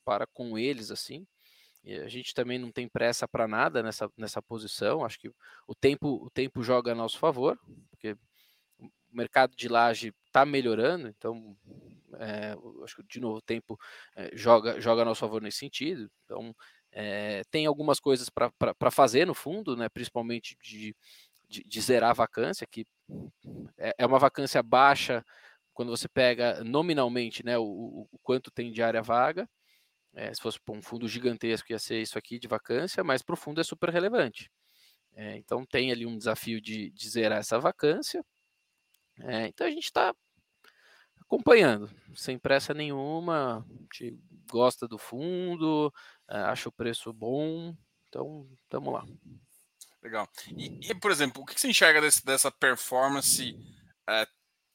para com eles assim. E a gente também não tem pressa para nada nessa, nessa posição. Acho que o tempo, o tempo joga a nosso favor, porque o mercado de laje está melhorando, então é, acho que de novo o tempo é, joga, joga a nosso favor nesse sentido. Então é, tem algumas coisas para fazer no fundo, né, principalmente de, de, de zerar a vacância, que é, é uma vacância baixa quando você pega nominalmente né, o, o quanto tem de área vaga. É, se fosse um fundo gigantesco, ia ser isso aqui de vacância, mas para o fundo é super relevante. É, então tem ali um desafio de, de zerar essa vacância. É, então a gente está acompanhando, sem pressa nenhuma. A gente gosta do fundo, é, acha o preço bom. Então, estamos lá. Legal. E, e, por exemplo, o que você enxerga desse, dessa performance é,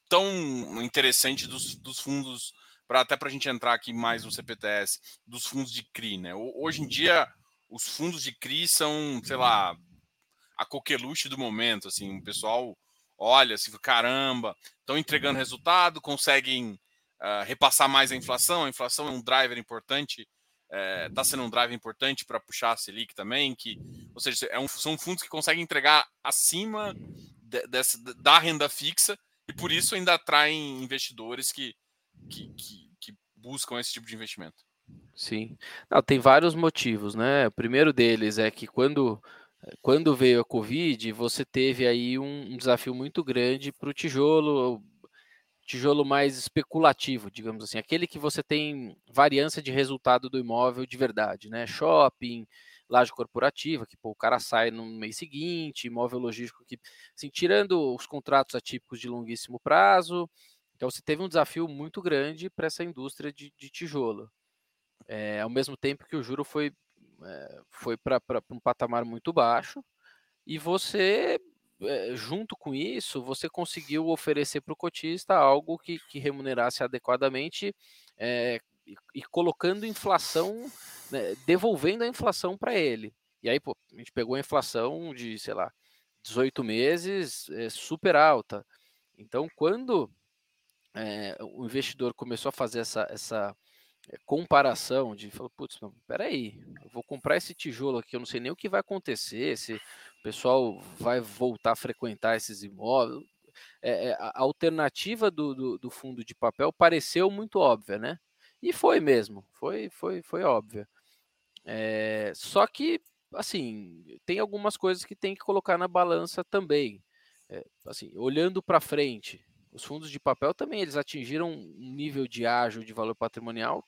tão interessante dos, dos fundos para até para a gente entrar aqui mais no CPTS, dos fundos de CRI, né? Hoje em dia, os fundos de CRI são, sei lá, a coqueluche do momento, assim, o pessoal olha assim, caramba, estão entregando resultado, conseguem uh, repassar mais a inflação, a inflação é um driver importante, está eh, sendo um driver importante para puxar a Selic também, que, ou seja, é um, são fundos que conseguem entregar acima de, dessa, da renda fixa e por isso ainda atraem investidores que, que, que, que buscam esse tipo de investimento. Sim. Não, tem vários motivos, né? O primeiro deles é que quando, quando veio a Covid, você teve aí um, um desafio muito grande para o tijolo, tijolo mais especulativo, digamos assim, aquele que você tem variância de resultado do imóvel de verdade, né? Shopping, laje corporativa, que pô, o cara sai no mês seguinte, imóvel logístico que, assim, tirando os contratos atípicos de longuíssimo prazo, então você teve um desafio muito grande para essa indústria de, de tijolo. É, ao mesmo tempo que o juro foi, é, foi para um patamar muito baixo, e você, é, junto com isso, você conseguiu oferecer para o cotista algo que, que remunerasse adequadamente e, e, colocando inflação, né, devolvendo a inflação para ele. E aí, pô, a gente pegou a inflação de, sei lá, 18 meses super alta. Então, quando é, o investidor começou a fazer essa, essa comparação de falou, putz, peraí, eu vou comprar esse tijolo aqui, eu não sei nem o que vai acontecer, se o pessoal vai voltar a frequentar esses imóveis. É, a alternativa do, do, do, fundo de papel pareceu muito óbvia, né? E foi mesmo, foi, foi, foi óbvia. É, só que, assim, tem algumas coisas que tem que colocar na balança também. É, assim, olhando para frente, os fundos de papel também eles atingiram um nível de ágio de valor patrimonial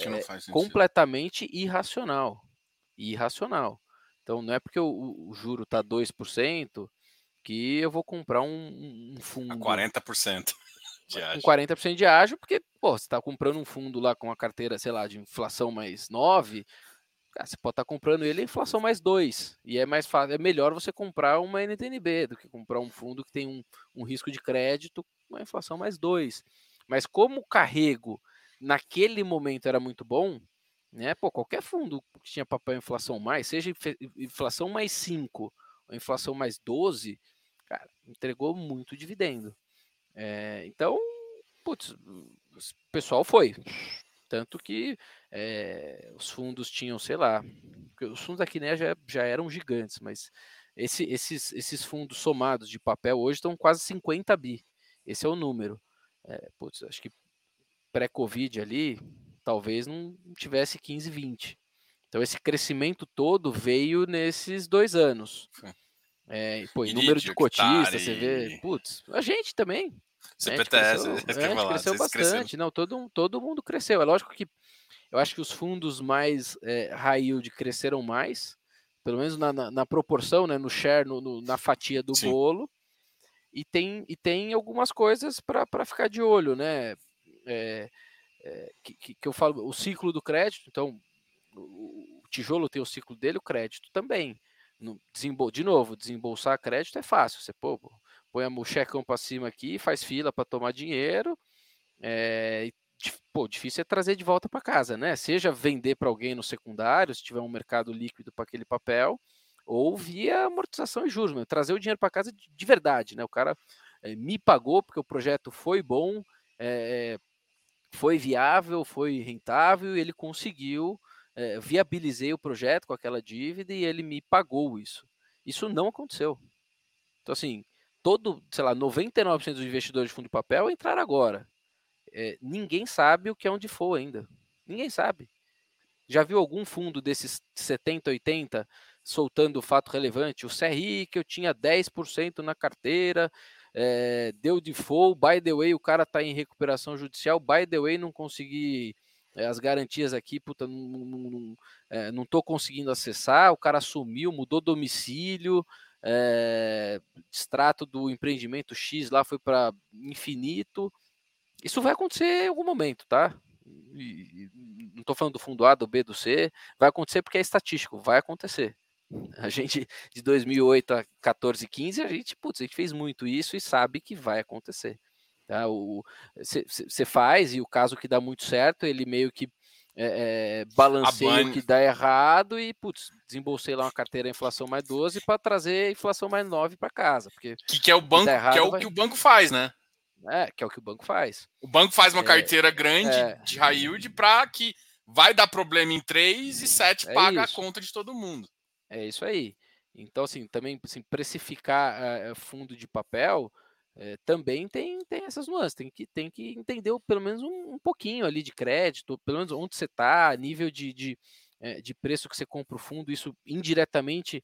é, completamente irracional. Irracional. Então não é porque o, o juro está 2% que eu vou comprar um, um fundo. A 40%. De ágio. Com 40% de ágio, porque pô, você está comprando um fundo lá com a carteira, sei lá, de inflação mais 9, Cara, você pode estar tá comprando ele inflação mais 2. E é mais fácil, é melhor você comprar uma NTNB do que comprar um fundo que tem um, um risco de crédito com a inflação mais 2. Mas como o carrego naquele momento era muito bom, né? Pô, qualquer fundo que tinha papel inflação mais, seja inflação mais 5 ou inflação mais 12, cara, entregou muito dividendo. É, então, putz, o pessoal foi. Tanto que é, os fundos tinham, sei lá, os fundos da Quiné já, já eram gigantes, mas esse, esses, esses fundos somados de papel hoje estão quase 50 bi. Esse é o número. É, putz, acho que pré-Covid ali, talvez não tivesse 15, 20. Então esse crescimento todo veio nesses dois anos. É, pô, número de cotistas, você vê, putz, a gente também. CPTS, né? cresceu, é, cresceu bastante. Não, todo, todo mundo cresceu. É lógico que eu acho que os fundos mais é, high yield cresceram mais, pelo menos na, na, na proporção, né, no share, no, no, na fatia do Sim. bolo. E tem, e tem algumas coisas para ficar de olho, né? É, que, que, eu falo, o ciclo do crédito, então, o, tijolo tem o ciclo dele, o crédito também. no, desembol, de novo, desembolsar crédito é fácil. Você pô, põe o checão para cima aqui, faz fila para tomar dinheiro. É, pô, difícil é trazer de volta para casa, né? Seja vender para alguém no secundário, se tiver um mercado líquido para aquele papel, ou via amortização e juros, trazer o dinheiro para casa de, de, verdade, né? O cara é, me pagou porque o projeto foi bom, é, foi viável, foi rentável e ele conseguiu, é, viabilizei o projeto com aquela dívida e ele me pagou isso. Isso não aconteceu. Então, assim, todo, sei lá, 99% dos investidores de fundo de papel entraram agora. É, ninguém sabe o que é um default ainda. Ninguém sabe. Já viu algum fundo desses 70, 80 soltando o fato relevante? O CRI que eu tinha 10% na carteira, é, deu default, by the way, o cara está em recuperação judicial, by the way, não consegui é, as garantias aqui, puta, não, não, não, é, não tô conseguindo acessar, o cara sumiu, mudou domicílio, é, extrato do empreendimento X lá foi para infinito. Isso vai acontecer em algum momento, tá? E, e, não estou falando do fundo A, do B, do C, vai acontecer porque é estatístico, vai acontecer. A gente, de 2008 a 14, 15, a gente, putz, a gente fez muito isso e sabe que vai acontecer. Tá? Você faz, e o caso que dá muito certo, ele meio que é, é, balanceia o que dá errado e, putz, desembolsei lá uma carteira inflação mais 12 para trazer inflação mais 9 para casa. Porque que, que é o banco, que, errado, que é o vai... que o banco faz, né? É, que é o que o banco faz. O banco faz uma é, carteira grande é, de high yield para que vai dar problema em 3 e 7 é paga isso. a conta de todo mundo. É isso aí. Então, assim, também assim, precificar uh, fundo de papel uh, também tem, tem essas nuances. Tem que, tem que entender pelo menos um, um pouquinho ali de crédito, pelo menos onde você está, nível de, de, uh, de preço que você compra o fundo. Isso indiretamente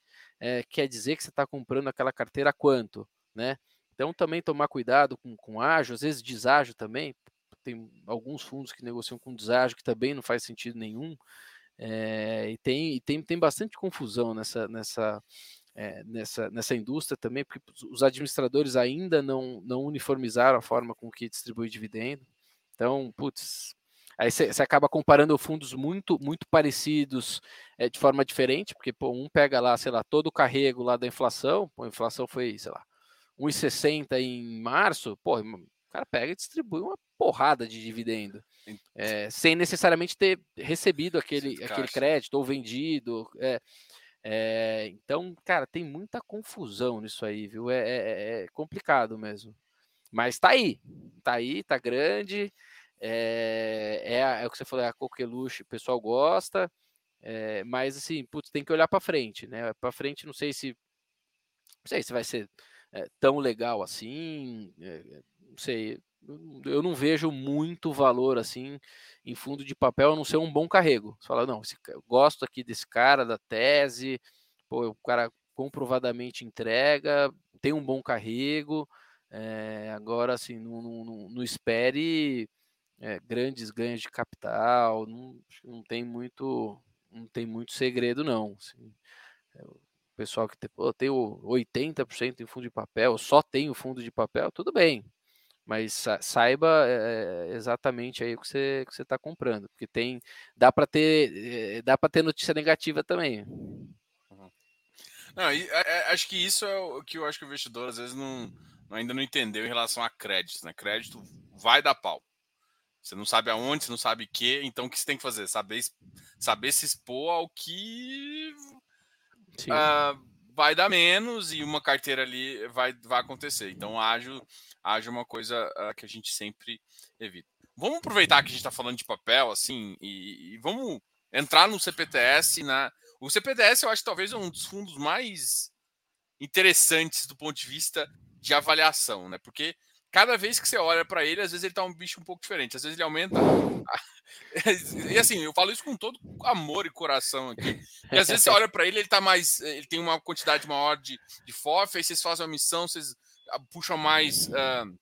quer dizer que você está comprando aquela carteira a quanto, né? Então, também tomar cuidado com, com ágio, às vezes deságio também. Tem alguns fundos que negociam com deságio que também não faz sentido nenhum. É, e tem, tem, tem bastante confusão nessa, nessa, é, nessa, nessa indústria também, porque os administradores ainda não, não uniformizaram a forma com que distribui dividendo. Então, putz, aí você acaba comparando fundos muito muito parecidos é, de forma diferente, porque pô, um pega lá, sei lá, todo o carrego lá da inflação, pô, a inflação foi, sei lá, 1,60 em março, pô, o cara pega e distribui uma porrada de dividendo é, sem necessariamente ter recebido aquele, aquele crédito ou vendido. É, é, então, cara, tem muita confusão nisso aí, viu? É, é, é, complicado mesmo. Mas tá aí, tá aí, tá grande. É, é, o que você falou, é a coqueluche, o pessoal gosta, mas assim, putz, tem que olhar para frente, né? Para frente, não sei se, não sei se vai ser tão legal assim, não sei, eu não vejo muito valor assim em fundo de papel a não ser um bom carrego. Você fala, não, eu gosto aqui desse cara, da tese, pô, o cara comprovadamente entrega, tem um bom carrego. É, agora, assim, não, não, não espere é, grandes ganhos de capital, não, não tem muito não tem muito segredo, não. Assim, é, o pessoal que tem, pô, tem 80% em fundo de papel, só tem o fundo de papel, tudo bem mas saiba é, exatamente aí o que você que você está comprando, porque tem dá para ter eh, dá para ter notícia negativa também. Uhum. Não, é, acho que isso é o que eu acho que o investidor às vezes não, ainda não entendeu em relação a créditos, né? Crédito vai dar pau. Você não sabe aonde, você não sabe o que, então o que você tem que fazer? Saber, saber se expor ao que uh, vai dar menos e uma carteira ali vai, vai acontecer. Então, ágil haja uma coisa uh, que a gente sempre evita. Vamos aproveitar que a gente está falando de papel, assim, e, e, vamos entrar no CPTS. Né? O CPTS, eu acho talvez é um dos fundos mais interessantes do ponto de vista de avaliação, né? Porque cada vez que você olha para ele, às vezes ele está um bicho um pouco diferente. Às vezes ele aumenta. e assim, eu falo isso com todo amor e coração aqui. E às vezes você olha para ele, ele tá mais. Ele tem uma quantidade maior de, de FOF, aí vocês fazem uma missão, vocês puxa mais. Uh,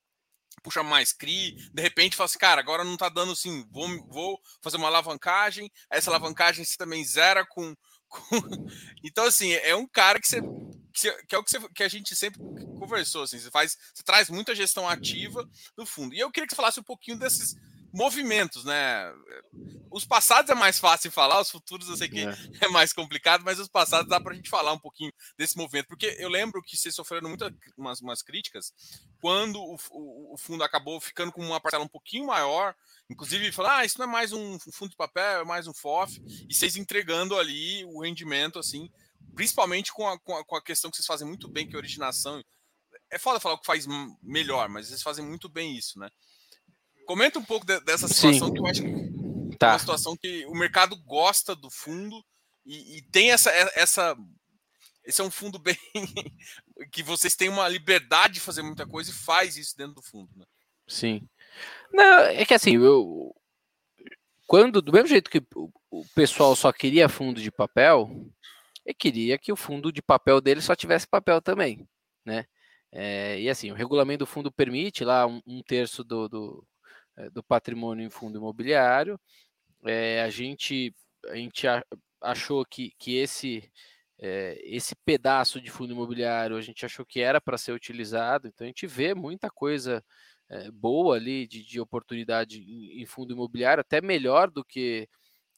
puxa mais CRI, de repente fala assim, cara, agora não tá dando assim, vou, vou fazer uma alavancagem, essa alavancagem você também zera com. Então, assim, é um cara que você. Que é o que, você, que a gente sempre conversou, assim, você faz, você traz muita gestão ativa do fundo. E eu queria que você falasse um pouquinho desses, movimentos, né? Os passados é mais fácil falar, os futuros eu sei que é, é mais complicado, mas os passados dá para a gente falar um pouquinho desse movimento, porque eu lembro que vocês sofreram muitas umas, umas críticas quando o, o, o, fundo acabou ficando com uma parcela um pouquinho maior, inclusive falando, ah, isso não é mais um fundo de papel, é mais um FOF, e vocês entregando ali o rendimento, assim, principalmente com a, com a, com a questão que vocês fazem muito bem, que é a originação. É foda falar o que faz melhor, mas vocês fazem muito bem isso, né? Comenta um pouco de, dessa situação Sim. que eu acho que tá. é uma situação que o mercado gosta do fundo e, e tem essa, essa. Esse é um fundo bem. que vocês têm uma liberdade de fazer muita coisa e faz isso dentro do fundo, né? Sim. Não, é que assim, eu. Quando, do mesmo jeito que o pessoal só queria fundo de papel, eu queria que o fundo de papel dele só tivesse papel também, né? É, e assim, o regulamento do fundo permite lá um, um terço do, do, do patrimônio em fundo imobiliário. É, a gente, a gente achou que, que esse, é, esse pedaço de fundo imobiliário a gente achou que era para ser utilizado, então a gente vê muita coisa é, boa ali de, de oportunidade em, em, fundo imobiliário, até melhor do que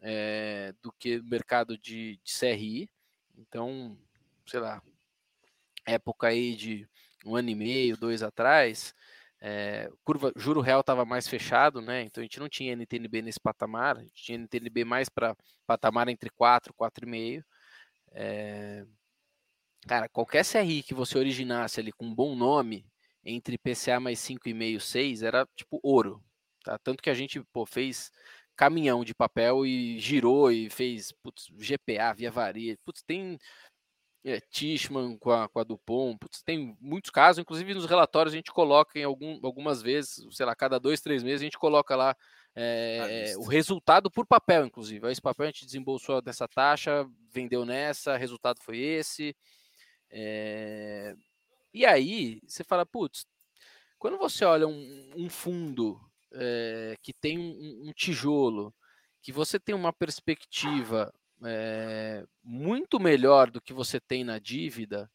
é, do que o mercado de, de CRI. Então, sei lá, época aí de um ano e meio, dois atrás, é, curva, juro real estava mais fechado, né? Então a gente não tinha NTNB nesse patamar, a gente tinha NTNB mais para patamar entre 4, 4,5. É, cara, qualquer CRI que você originasse ali com um bom nome, entre PCA mais 5,5 e 6, era tipo ouro. Tá? Tanto que a gente pô, fez caminhão de papel e girou e fez putz, GPA, Via Varia. Putz, tem é, Tishman com a, com a Dupont. Putz, tem muitos casos, inclusive nos relatórios a gente coloca em algum, algumas vezes, sei lá, cada dois, três meses a gente coloca lá é, o resultado por papel, inclusive. Esse papel a gente desembolsou dessa taxa, vendeu nessa, resultado foi esse. É... E aí você fala, putz, quando você olha um, um fundo é, que tem um, um tijolo, que você tem uma perspectiva é, muito melhor do que você tem na dívida,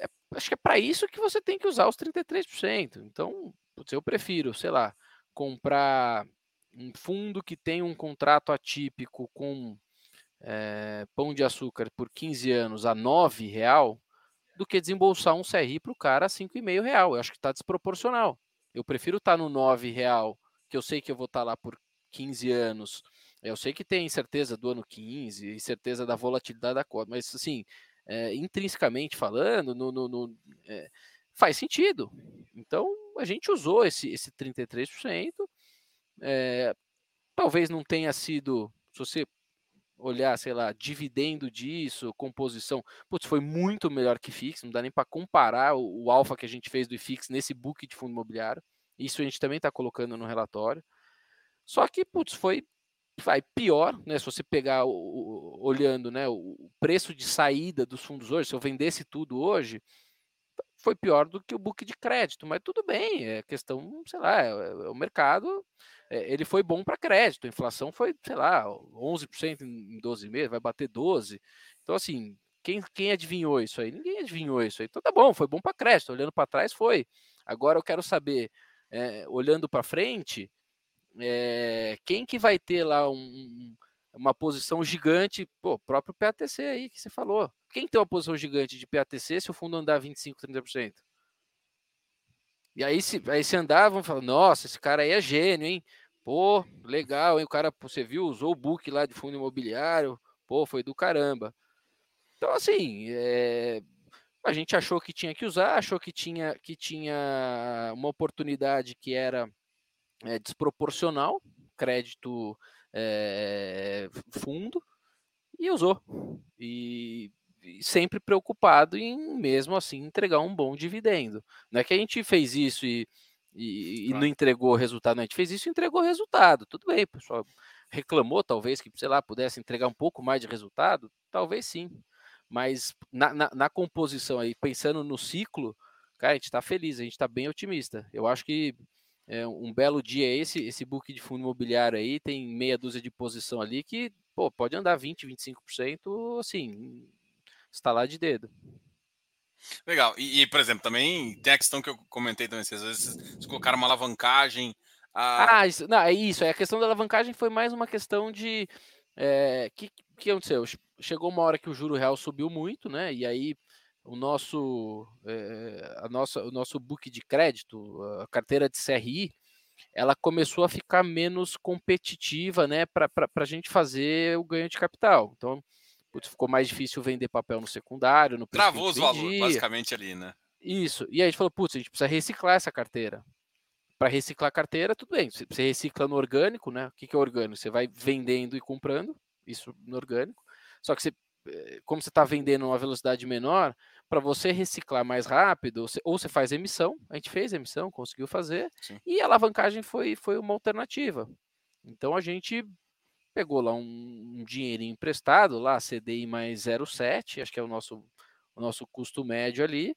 é, acho que é para isso que você tem que usar os 33%. Então, putz, eu prefiro, sei lá, comprar um fundo que tem um contrato atípico com é, pão de açúcar por 15 anos a R$ real do que desembolsar um CRI para o cara a R$ 5,5 real. Eu acho que está desproporcional. Eu prefiro estar tá no R$ real, que eu sei que eu vou estar tá lá por 15 anos eu sei que tem certeza do ano 15 e certeza da volatilidade da cota, mas assim, é, intrinsecamente falando, no, no, no é, faz sentido. Então a gente usou esse, esse 33%. É, talvez não tenha sido, se você olhar, sei lá, dividendo disso, composição, putz, foi muito melhor que FIX, não dá nem para comparar o, o alfa que a gente fez do IFIX nesse book de fundo imobiliário. Isso a gente também está colocando no relatório. Só que, putz, foi vai pior, né? Se você pegar o, olhando, né, o preço de saída dos fundos hoje, se eu vendesse tudo hoje, foi pior do que o book de crédito, mas tudo bem, é questão, sei lá, é, é o mercado, é, ele foi bom para crédito, a inflação foi, sei lá, 11% em 12 meses, vai bater 12. Então assim, quem, quem adivinhou isso aí? Ninguém adivinhou isso aí. Então tá bom, foi bom para crédito, olhando para trás foi. Agora eu quero saber, é, olhando para frente, é, quem que vai ter lá um, uma posição gigante? Pô, próprio PATC aí que você falou. Quem tem uma posição gigante de PATC se o fundo andar 25, 30%? E aí se, aí se andar, vão falar, nossa, esse cara aí é gênio, hein? Pô, legal, hein? O cara, você viu, usou o book lá de fundo imobiliário, pô, foi do caramba. Então, assim, é, a gente achou que tinha que usar, achou que tinha, que tinha uma oportunidade que era é, desproporcional, crédito é, fundo, e usou. E, e, sempre preocupado em, mesmo assim, entregar um bom dividendo. Não é que a gente fez isso e, e, e não entregou resultado, não, a gente fez isso e entregou resultado. Tudo bem, o pessoal reclamou, talvez, que, sei lá, pudesse entregar um pouco mais de resultado, talvez sim. Mas na, na, na composição aí, pensando no ciclo, cara, a gente está feliz, a gente está bem otimista. Eu acho que é, um belo dia esse, esse book de fundo imobiliário aí tem meia dúzia de posição ali que pô, pode andar 20, 25%, assim, está lá de dedo. Legal. E, e, por exemplo, também tem a questão que eu comentei também, se às vezes se colocar uma alavancagem Ah, ah isso, não, é isso. É a questão da alavancagem foi mais uma questão de. É, que, que aconteceu? Chegou uma hora que o juro real subiu muito, né? E aí o nosso, é, a nossa, o nosso book de crédito, a carteira de CRI, ela começou a ficar menos competitiva, né? Para a gente fazer o ganho de capital. Então, putz, ficou mais difícil vender papel no secundário, no Travou os valores, basicamente ali, né? Isso. E aí a gente falou, putz, a gente precisa reciclar essa carteira para reciclar carteira, tudo bem. Você recicla no orgânico, né? O que, é orgânico? Você vai vendendo e comprando, isso no orgânico. Só que você, como você está vendendo uma velocidade menor, para você reciclar mais rápido, ou você faz emissão, a gente fez emissão, conseguiu fazer, Sim. e a alavancagem foi, foi uma alternativa. Então a gente pegou lá um, um dinheirinho emprestado, lá CDI mais 0,7, acho que é o nosso, o nosso custo médio ali,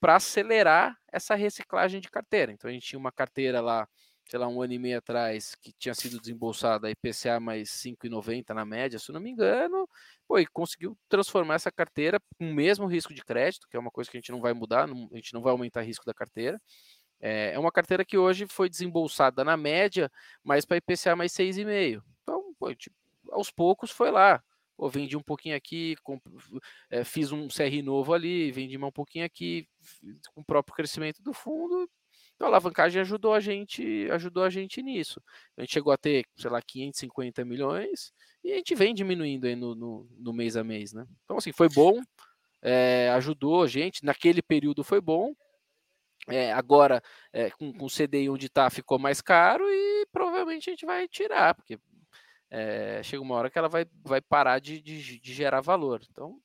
para acelerar essa reciclagem de carteira. Então a gente tinha uma carteira lá, sei lá, um ano e meio atrás, que tinha sido desembolsada a IPCA mais 5,90 na média, se não me engano, pô, e conseguiu transformar essa carteira com o mesmo risco de crédito, que é uma coisa que a gente não vai mudar, não, a gente não vai aumentar o risco da carteira. É, é uma carteira que hoje foi desembolsada na média, mas para IPCA mais 6,5. Então, pô, tipo, aos poucos foi lá Pô, vendi um pouquinho aqui, é, fiz um CR novo ali, vendi um pouquinho aqui, com o próprio crescimento do fundo. Então a alavancagem ajudou a gente, ajudou a gente nisso. A gente chegou a ter, sei lá, 550 milhões e a gente vem diminuindo aí no, no, no mês a mês, né? Então, assim, foi bom, é, ajudou a gente, naquele período foi bom. É, agora, é, com, com o CDI onde está, ficou mais caro e provavelmente a gente vai tirar, porque é, chega uma hora que ela vai, vai parar de, de, de gerar valor. Então,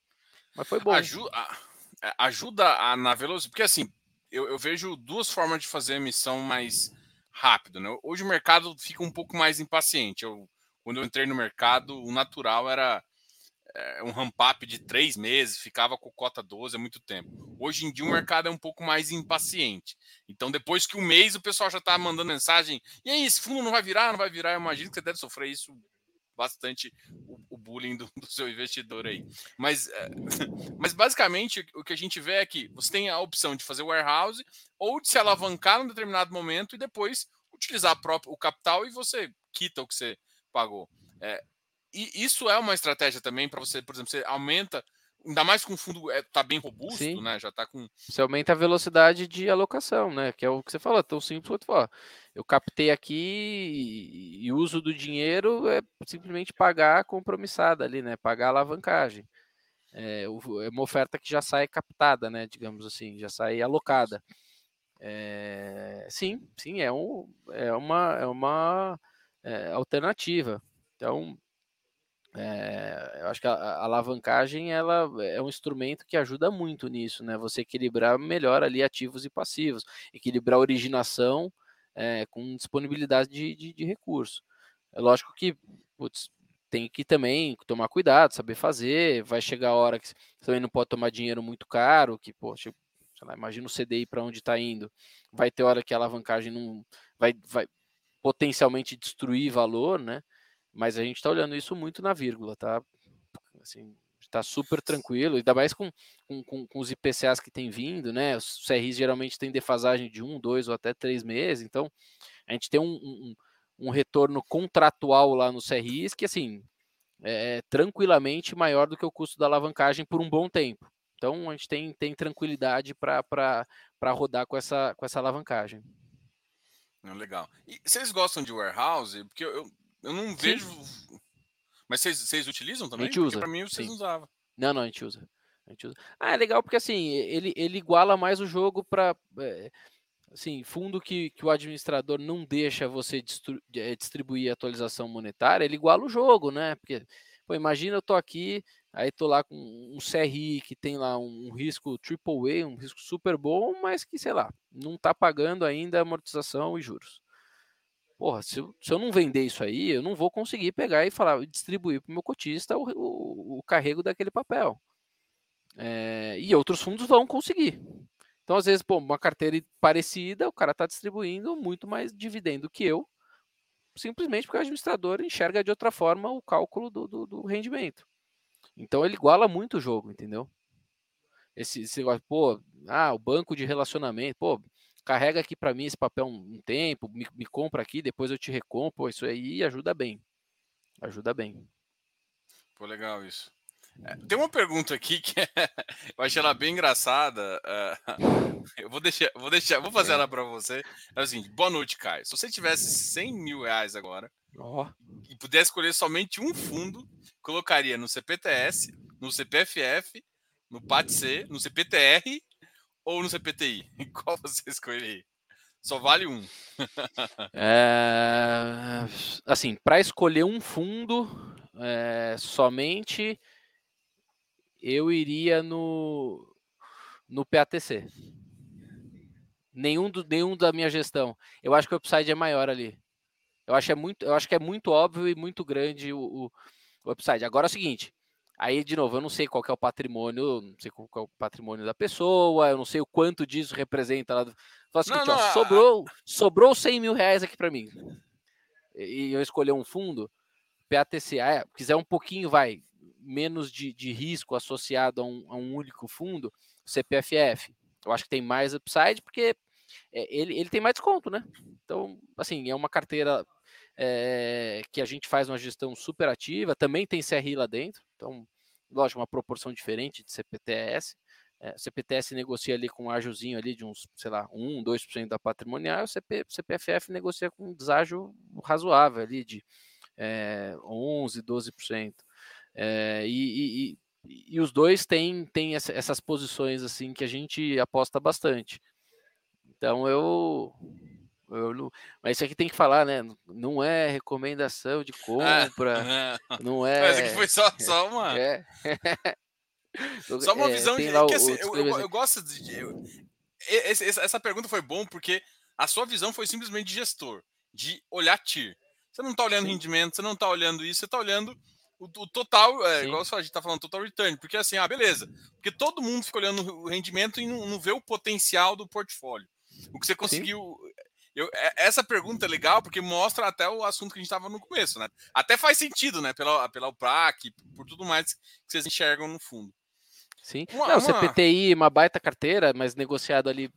mas foi bom. Ajuda, é, ajuda a, na velocidade, porque assim, eu, eu, vejo duas formas de fazer a emissão mais rápido. Né? Hoje o mercado fica um pouco mais impaciente. Eu, quando eu entrei no mercado, o natural era é, um ramp-up de três meses, ficava com cota 12 há muito tempo. Hoje em dia o mercado é um pouco mais impaciente. Então, depois que um mês o pessoal já está mandando mensagem, e aí, esse fundo não vai virar, não vai virar, eu imagino que você deve sofrer isso bastante o, o bullying do, do, seu investidor aí. Mas, é, mas basicamente o que a gente vê é que você tem a opção de fazer warehouse ou de se alavancar num determinado momento e depois utilizar próprio, o capital e você quita o que você pagou. É, e isso é uma estratégia também para você, por exemplo, você aumenta Ainda mais com o fundo está é, bem robusto, Sim. né? Já está com. Você aumenta a velocidade de alocação, né? Que é o que você falou, tão simples quanto falar. Eu captei aqui e uso do dinheiro é simplesmente pagar a compromissada ali, né? Pagar a alavancagem. É, é uma oferta que já sai captada, né? Digamos assim, já sai alocada. É, sim, sim, é, um, é uma, é uma é, alternativa. Então, é, eu acho que a, a, alavancagem ela é um instrumento que ajuda muito nisso, né? Você equilibrar melhor ali ativos e passivos, equilibrar originação é, com disponibilidade de, de, de recurso. É lógico que putz, tem que também tomar cuidado, saber fazer. Vai chegar a hora que você também não pode tomar dinheiro muito caro, que, poxa, lá, imagina o CDI para onde está indo. Vai ter hora que a alavancagem não vai, vai potencialmente destruir valor, né? Mas a gente está olhando isso muito na vírgula, tá? Assim, está super tranquilo, ainda mais com, com, com, os IPCAs que tem vindo, né? Os CRIs geralmente tem defasagem de um, dois ou até três meses, então a gente tem um, um, um retorno contratual lá nos CRIs que, assim, é, é tranquilamente maior do que o custo da alavancagem por um bom tempo. Então a gente tem, tem tranquilidade para rodar com essa, com essa alavancagem. Legal. E vocês gostam de warehouse? Porque eu, eu não Sim. vejo. Mas vocês, vocês utilizam também? A gente usa. Para mim vocês Sim. não usavam. Não, não, a gente usa. A gente usa. Ah, é legal porque assim, ele, ele iguala mais o jogo para. É, assim, fundo que, que o administrador não deixa você é, distribuir atualização monetária, ele iguala o jogo, né? Porque, pô, imagina eu tô aqui, aí tô lá com um CRI que tem lá um risco triple A, um risco super bom, mas que, sei lá, não tá pagando ainda amortização e juros porra, se eu, se eu não vender isso aí, eu não vou conseguir pegar e falar, distribuir para o meu cotista o, o, o, carrego daquele papel. É, e outros fundos vão conseguir. Então, às vezes, pô, uma carteira parecida, o cara está distribuindo muito mais dividendo que eu, simplesmente porque o administrador enxerga de outra forma o cálculo do, do, do rendimento. Então, ele iguala muito o jogo, entendeu? Esse, esse pô, ah, o banco de relacionamento, pô, carrega aqui para mim esse papel um, tempo, me, me, compra aqui, depois eu te recompro, isso aí ajuda bem. Ajuda bem. Pô, legal isso. É, tem uma pergunta aqui que é, eu achei ela bem engraçada. Uh, eu vou deixar, vou deixar, vou fazer é. ela para você. É o seguinte, boa noite, Caio. Se você tivesse 100 mil reais agora oh. e pudesse escolher somente um fundo, colocaria no CPTS, no CPFF, no PATC, no CPTR ou no CPTI? Qual você escolheria? Só vale um. é, assim, para escolher um fundo, é, somente eu iria no, no PATC. Nenhum, do, nenhum da minha gestão. Eu acho que o upside é maior ali. Eu acho, é muito, eu acho que é muito óbvio e muito grande o, o, o upside. Agora é o seguinte. Aí, de novo, eu não sei qual é o patrimônio, não sei qual é o patrimônio da pessoa, eu não sei o quanto disso representa. Fala o seguinte, não, não, ó, sobrou, sobrou 100 mil reais aqui para mim. E eu escolher um fundo, PATC, ah, quiser um pouquinho, vai, menos de, de risco associado a um, a um, único fundo, CPFF. Eu acho que tem mais upside porque é, ele, ele tem mais desconto, né? Então, assim, é uma carteira é, que a gente faz uma gestão super ativa, também tem CRI lá dentro, então, lógico, uma proporção diferente de CPTS. É, o CPTS negocia ali com um ágiozinho ali de uns, sei lá, 1, 2% da patrimonial, o CP, CPFF negocia com um deságio razoável ali de é, 11, 12%. É, e, e, e, os dois têm, têm essas posições assim que a gente aposta bastante. Então eu não, mas isso aqui tem que falar, né? Não é recomendação de compra, ah, não é. Mas aqui foi só, só uma. É. só uma é, visão de. Que, assim, eu, eu, eu, gosto de. Eu, esse, essa pergunta foi bom porque a sua visão foi simplesmente de gestor, de olhar TIR. Você não está olhando Sim. rendimento, você não está olhando isso, você está olhando o, o total, é, igual a gente tá falando, total return, porque assim, ah, beleza. Porque todo mundo fica olhando o rendimento e não, não vê o potencial do portfólio. O que você conseguiu. Eu, é, essa pergunta é legal porque mostra até o assunto que a gente estava no começo, né? Até faz sentido, né? Pela, pela UPRAC, por tudo mais que vocês enxergam no fundo. Sim. Uma, não, uma... CPTI, uma baita carteira, mas negociado ali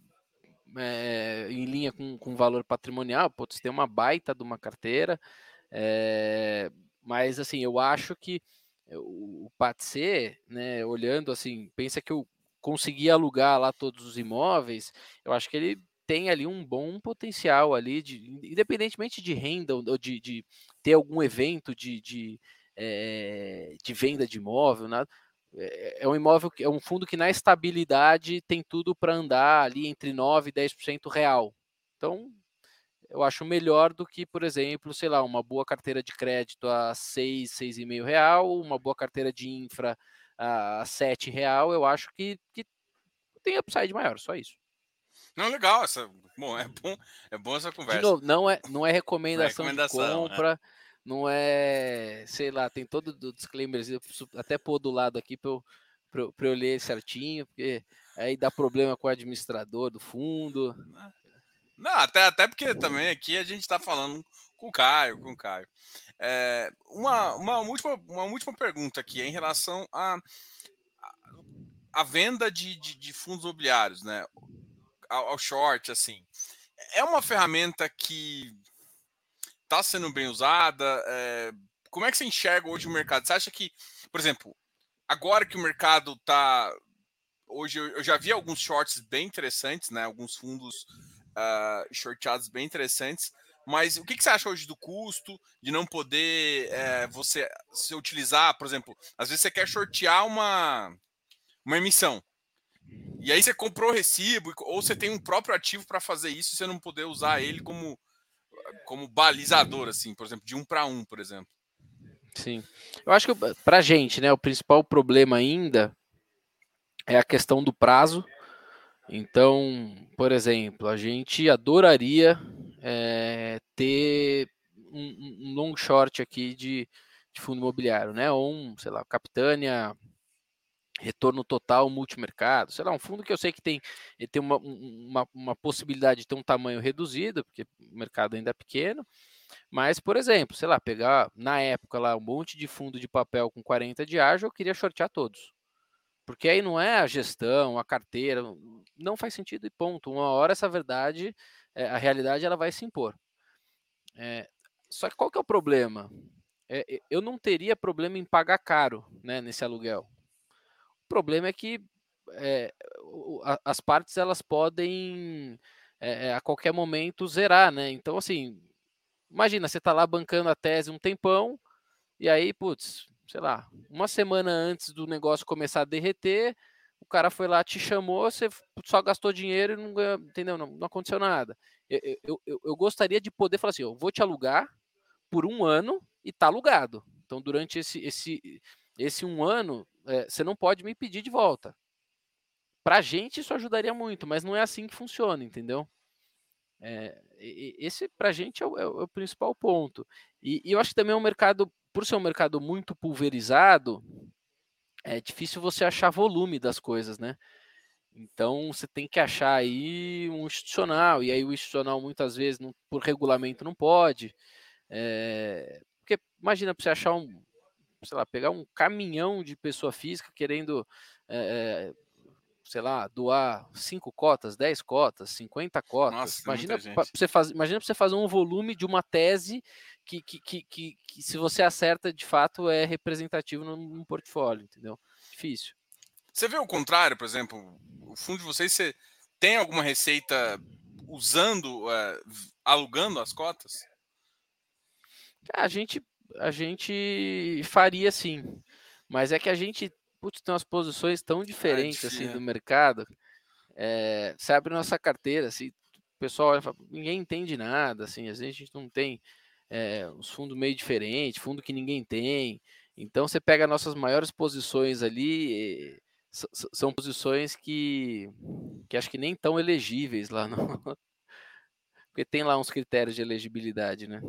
é, em linha com, com valor patrimonial, pode ter uma baita de uma carteira. É, mas assim, eu acho que o Patse, né, olhando assim, pensa que eu consegui alugar lá todos os imóveis, eu acho que ele tem ali um bom potencial ali, de, independentemente de renda ou de, de ter algum evento de, de, é, de venda de imóvel, nada. É, é um imóvel, é um fundo que na estabilidade tem tudo para andar ali entre 9% e 10% real. Então, eu acho melhor do que, por exemplo, sei lá, uma boa carteira de crédito a 6, 6,5 real, uma boa carteira de infra a 7 real, eu acho que, que tem upside maior, só isso. Não, legal, essa, bom, é bom, é bom essa conversa. Novo, não é, não é recomendação, não é recomendação de compra, é. não é, sei lá, tem todo o disclaimer, até pôr do lado aqui para eu, eu ler certinho, porque aí dá problema com o administrador do fundo. Não, até, até porque também aqui a gente está falando com o Caio, com o Caio. É, uma, uma, última, uma última pergunta aqui em relação à a, a, venda de, de, de, fundos imobiliários, né? Ao, ao, short, assim. É uma ferramenta que está sendo bem usada? É, como é que você enxerga hoje o mercado? Você acha que, por exemplo, agora que o mercado está. Hoje eu já vi alguns shorts bem interessantes, né? Alguns fundos uh, shorteados bem interessantes. Mas o que, que, você acha hoje do custo de não poder é, você se utilizar, por exemplo, às vezes você quer shortear uma, uma emissão. E aí você comprou o recibo, ou você tem um próprio ativo para fazer isso, você não poder usar ele como, como balizador, assim, por exemplo, de um para um, por exemplo. Sim. Eu acho que para gente, né, o principal problema ainda é a questão do prazo então, por exemplo, a gente adoraria é, ter um, um, long short aqui de, de, fundo imobiliário, né? Ou um, sei lá, Capitânia, retorno total multimercado, sei lá, um fundo que eu sei que tem, tem uma, uma, uma possibilidade de ter um tamanho reduzido, porque o mercado ainda é pequeno, mas, por exemplo, sei lá, pegar na época lá um monte de fundo de papel com 40 de ágio, eu queria shortear todos. Porque aí não é a gestão, a carteira, não faz sentido e ponto. Uma hora essa verdade, é, a realidade ela vai se impor. É, só que qual que é o problema? É, eu não teria problema em pagar caro né, nesse aluguel. Problema é que é, as partes elas podem é, a qualquer momento zerar, né? Então, assim, imagina, você está lá bancando a tese um tempão, e aí, putz, sei lá, uma semana antes do negócio começar a derreter, o cara foi lá, te chamou, você só gastou dinheiro e não ganhou, entendeu? Não, não aconteceu nada. Eu, eu, eu, eu gostaria de poder falar assim, eu vou te alugar por um ano e tá alugado. Então, durante esse, esse, esse um ano, é, você não pode me pedir de volta. Para a gente isso ajudaria muito, mas não é assim que funciona, entendeu? É, esse para a gente é o, é o, principal ponto. E, e, eu acho que também é um mercado, por ser um mercado muito pulverizado, é difícil você achar volume das coisas, né? Então você tem que achar aí um institucional, e aí o institucional muitas vezes não, por regulamento não pode. É, porque imagina para você achar um, sei lá, pegar um caminhão de pessoa física querendo, é, sei lá, doar cinco cotas, 10 cotas, 50 cotas. Nossa, imagina para você fazer, imagina você fazer um volume de uma tese que, que, que, que, que se você acerta de fato é representativo num portfólio, entendeu? Difícil. Você vê o contrário, por exemplo, o fundo de vocês, você tem alguma receita usando, uh, alugando as cotas? A gente, a gente faria sim, mas é que a gente putz, tem umas posições tão diferentes é assim do mercado. É, você abre nossa carteira, assim, o pessoal fala, ninguém entende nada, assim, às vezes a gente não tem é, uns fundos meio diferentes, fundo que ninguém tem. Então você pega nossas maiores posições ali, são posições que, que acho que nem tão elegíveis lá no... Porque tem lá uns critérios de elegibilidade, né?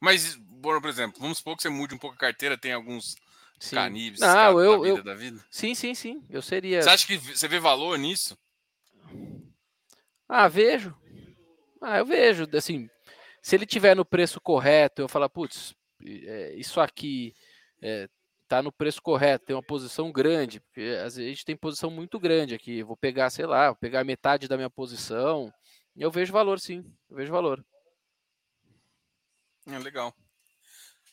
Mas, por exemplo, vamos supor que você mude um pouco a carteira, tem alguns sim. caníveis Não, eu, da, vida, eu, da vida. Sim, sim, sim. Eu seria. Você acha que você vê valor nisso? Ah, vejo. Ah, eu vejo. Assim, se ele tiver no preço correto, eu falar, putz, é, isso aqui é, tá no preço correto, tem uma posição grande, porque às vezes a gente tem posição muito grande aqui. Eu vou pegar, sei lá, vou pegar metade da minha posição. Eu vejo valor, sim. Eu vejo valor. É legal.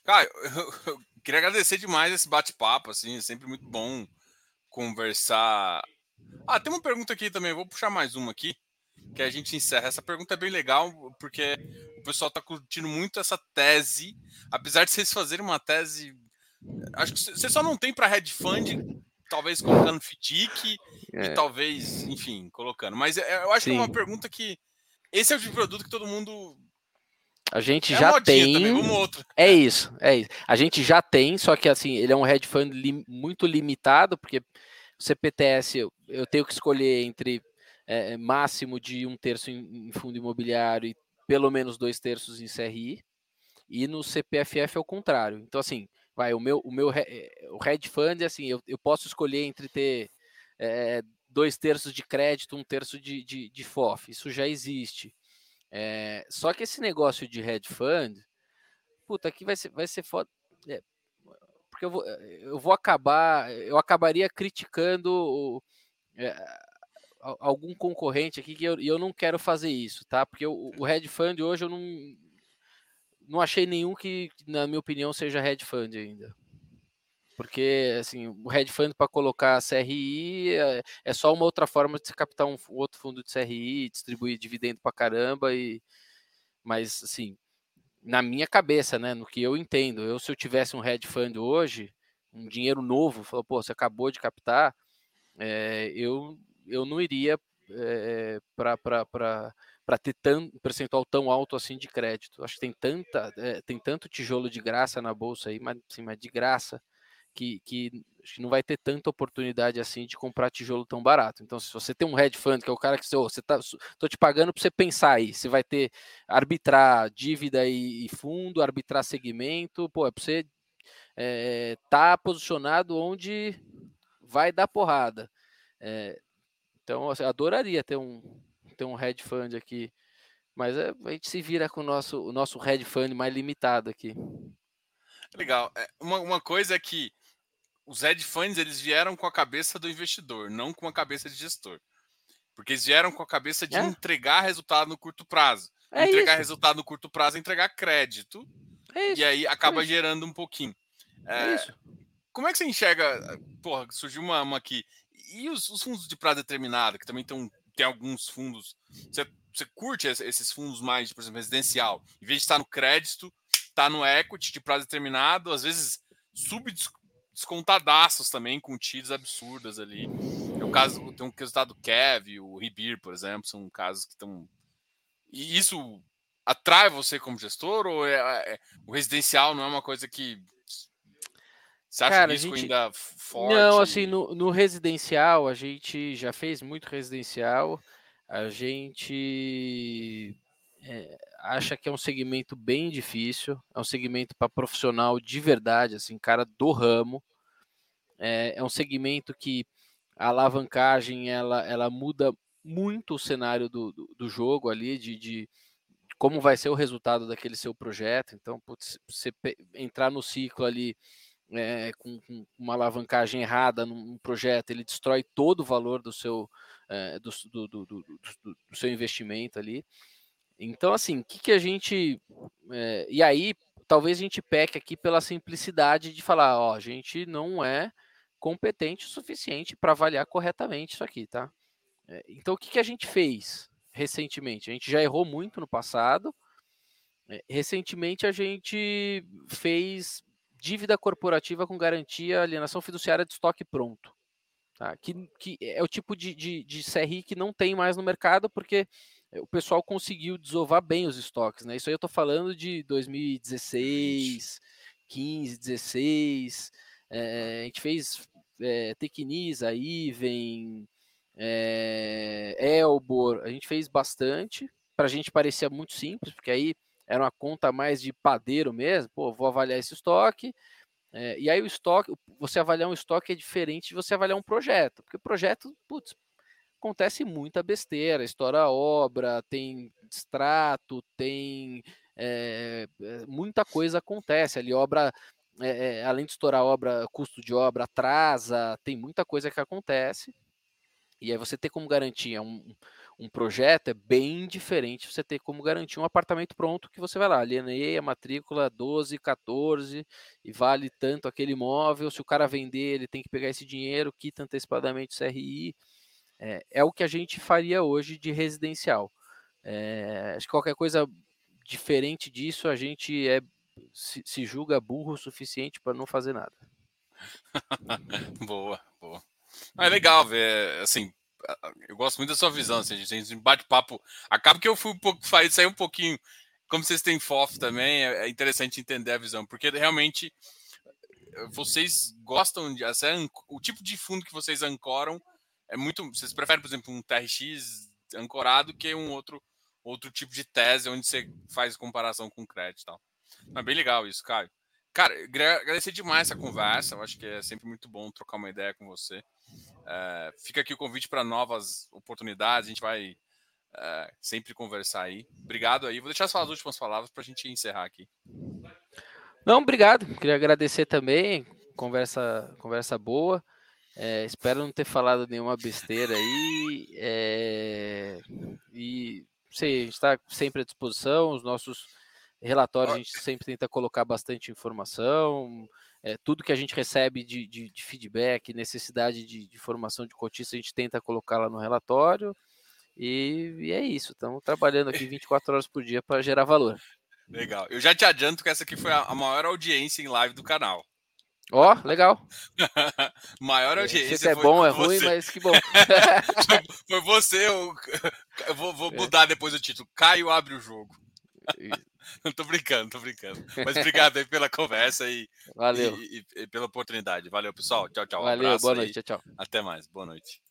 Cara, eu, eu queria agradecer demais esse bate-papo, assim, é sempre muito bom conversar. Ah, tem uma pergunta aqui também, vou puxar mais uma aqui, que a gente encerra. Essa pergunta é bem legal, porque o pessoal está curtindo muito essa tese, apesar de vocês fazerem uma tese. Acho que você só não tem para hedge fund, talvez colocando FDIC é. e talvez, enfim, colocando. Mas é, eu acho Sim. que é uma pergunta que. Esse é o tipo de produto que todo mundo a gente é já tem. Também, é isso, é isso. A gente já tem, só que assim, ele é um hedge fund li... muito limitado, porque o CPTS eu, eu tenho que escolher entre é, máximo de um terço em, em, fundo imobiliário e pelo menos dois terços em CRI. E no CPFF é o contrário. Então, assim, vai, o meu, o meu o hedge fund, assim, eu, eu posso escolher entre ter é, dois terços de crédito, um terço de, de, de FOF. Isso já existe. É, só que esse negócio de hedge fund, puta, aqui vai ser, vai ser foda. É, porque eu vou, eu vou acabar, eu acabaria criticando é, algum concorrente aqui que eu, eu não quero fazer isso, tá? Porque o, o hedge fund hoje eu não, não achei nenhum que, na minha opinião, seja hedge fund ainda. Porque assim, o hedge fund para colocar CRI é, é, só uma outra forma de se captar um outro fundo de CRI, distribuir dividendo para caramba e mas assim, na minha cabeça, né, no que eu entendo, eu se eu tivesse um hedge fund hoje, um dinheiro novo, falou, pô, você acabou de captar, é, eu eu não iria é, para para ter tanto percentual tão alto assim de crédito. Acho que tem tanta é, tem tanto tijolo de graça na bolsa aí, mas, assim, mas de graça que, que não vai ter tanta oportunidade assim de comprar tijolo tão barato. Então, se você tem um hedge fund, que é o cara que oh, você tá, tô te pagando para você pensar aí, você vai ter arbitrar dívida e, e fundo, arbitrar segmento, pô, é para você é, tá posicionado onde vai dar porrada. É, então, assim, eu adoraria ter um ter um hedge fund aqui, mas é, a gente se vira com o nosso o nosso hedge fund mais limitado aqui. Legal. Uma, uma coisa é que os hedge funds eles vieram com a cabeça do investidor, não com a cabeça de gestor. Porque eles vieram com a cabeça de é. entregar resultado no curto prazo. É entregar isso. resultado no curto prazo é entregar crédito. É e aí acaba gerando um pouquinho. É, como é que você enxerga? Porra, surgiu uma, uma aqui. E os, os, fundos de prazo determinado, que também tem, tem alguns fundos. Você, você curte esses fundos mais, por exemplo, residencial? Em vez de estar no crédito, está no equity de prazo determinado, às vezes subdescontadaços também, com tidas absurdas ali. É caso, tem um resultado do Kev, o Ribir, por exemplo, são casos que estão. E isso atrai você como gestor ou é, é, o residencial não é uma coisa que você acha Cara, risco gente... ainda forte? Não, assim, no, no, residencial, a gente já fez muito residencial. A gente é, acha que é um segmento bem difícil. É um segmento para profissional de verdade, assim, cara do ramo. É, é um segmento que a alavancagem ela, ela muda muito o cenário do, do, do jogo ali, de, de, como vai ser o resultado daquele seu projeto. Então, putz, você entrar no ciclo ali é, com, com, uma alavancagem errada num projeto, ele destrói todo o valor do seu, é, do, do, do, do, seu investimento ali. Então, assim, o que, que a gente. É, e aí, talvez a gente peque aqui pela simplicidade de falar, ó, a gente não é competente o suficiente para avaliar corretamente isso aqui, tá? então, o que, que a gente fez recentemente? A gente já errou muito no passado. recentemente, a gente fez dívida corporativa com garantia, alienação fiduciária de estoque pronto. Tá? Que, que é o tipo de, de, de CRI que não tem mais no mercado, porque o pessoal conseguiu desovar bem os estoques. Né? Isso aí eu estou falando de 2016, 15, 16. É, a gente fez é, Tecnisa, Iven, é, Elbor, a gente fez bastante. Para a gente parecia muito simples, porque aí era uma conta mais de padeiro mesmo, pô, vou avaliar esse estoque. É, e aí o estoque, você avaliar um estoque é diferente de você avaliar um projeto, porque o projeto, putz, acontece muita besteira, estoura obra, tem extrato, tem é, muita coisa acontece ali, obra, é, além de estourar obra, custo de obra atrasa, tem muita coisa que acontece. E aí você ter como garantia um, um projeto é bem diferente você ter como garantir um apartamento pronto que você vai lá, alienei a matrícula 12, 14 e vale tanto aquele imóvel. Se o cara vender, ele tem que pegar esse dinheiro, quita antecipadamente o CRI. É, é o que a gente faria hoje de residencial. É, acho que qualquer coisa diferente disso, a gente é, se, se julga burro o suficiente para não fazer nada. boa, boa. Ah, é legal ver, assim, eu gosto muito da sua visão, assim, a gente bate papo. Acaba que eu fui um pouco, sair um pouquinho. Como vocês têm FOF também, é, é interessante entender a visão, porque realmente vocês gostam de. Assim, o tipo de fundo que vocês ancoram é muito. Vocês preferem, por exemplo, um TRX ancorado que um outro, outro tipo de tese onde você faz comparação com crédito e tal. É bem legal isso, Caio. Cara, agradecer demais essa conversa. Eu acho que é sempre muito bom trocar uma ideia com você. É, fica aqui o convite para novas oportunidades. A gente vai é, sempre conversar aí. Obrigado aí. Vou deixar só as últimas palavras para a gente encerrar aqui. Não, obrigado. Queria agradecer também. Conversa, conversa boa. É, espero não ter falado nenhuma besteira aí. É, e sei, a gente está sempre à disposição. Os nossos relatórios a gente sempre tenta colocar bastante informação é, tudo que a gente recebe de, de, de feedback, necessidade de, de, formação de cotista, a gente tenta colocar lá no relatório. E, e é isso, estamos trabalhando aqui 24 horas por dia para gerar valor. Legal. Eu já te adianto que essa aqui foi a, a maior audiência em live do canal. Ó, oh, legal. maior é, audiência. Se é bom é ruim, mas que bom. foi você, eu, eu vou, vou é. mudar depois o título. Caio abre o jogo. Não tô brincando, tô brincando. Mas obrigado aí pela conversa e, Valeu. E, e, e pela oportunidade. Valeu, pessoal. Tchau, tchau. Valeu, um boa noite. Tchau, tchau. Até mais. Boa noite.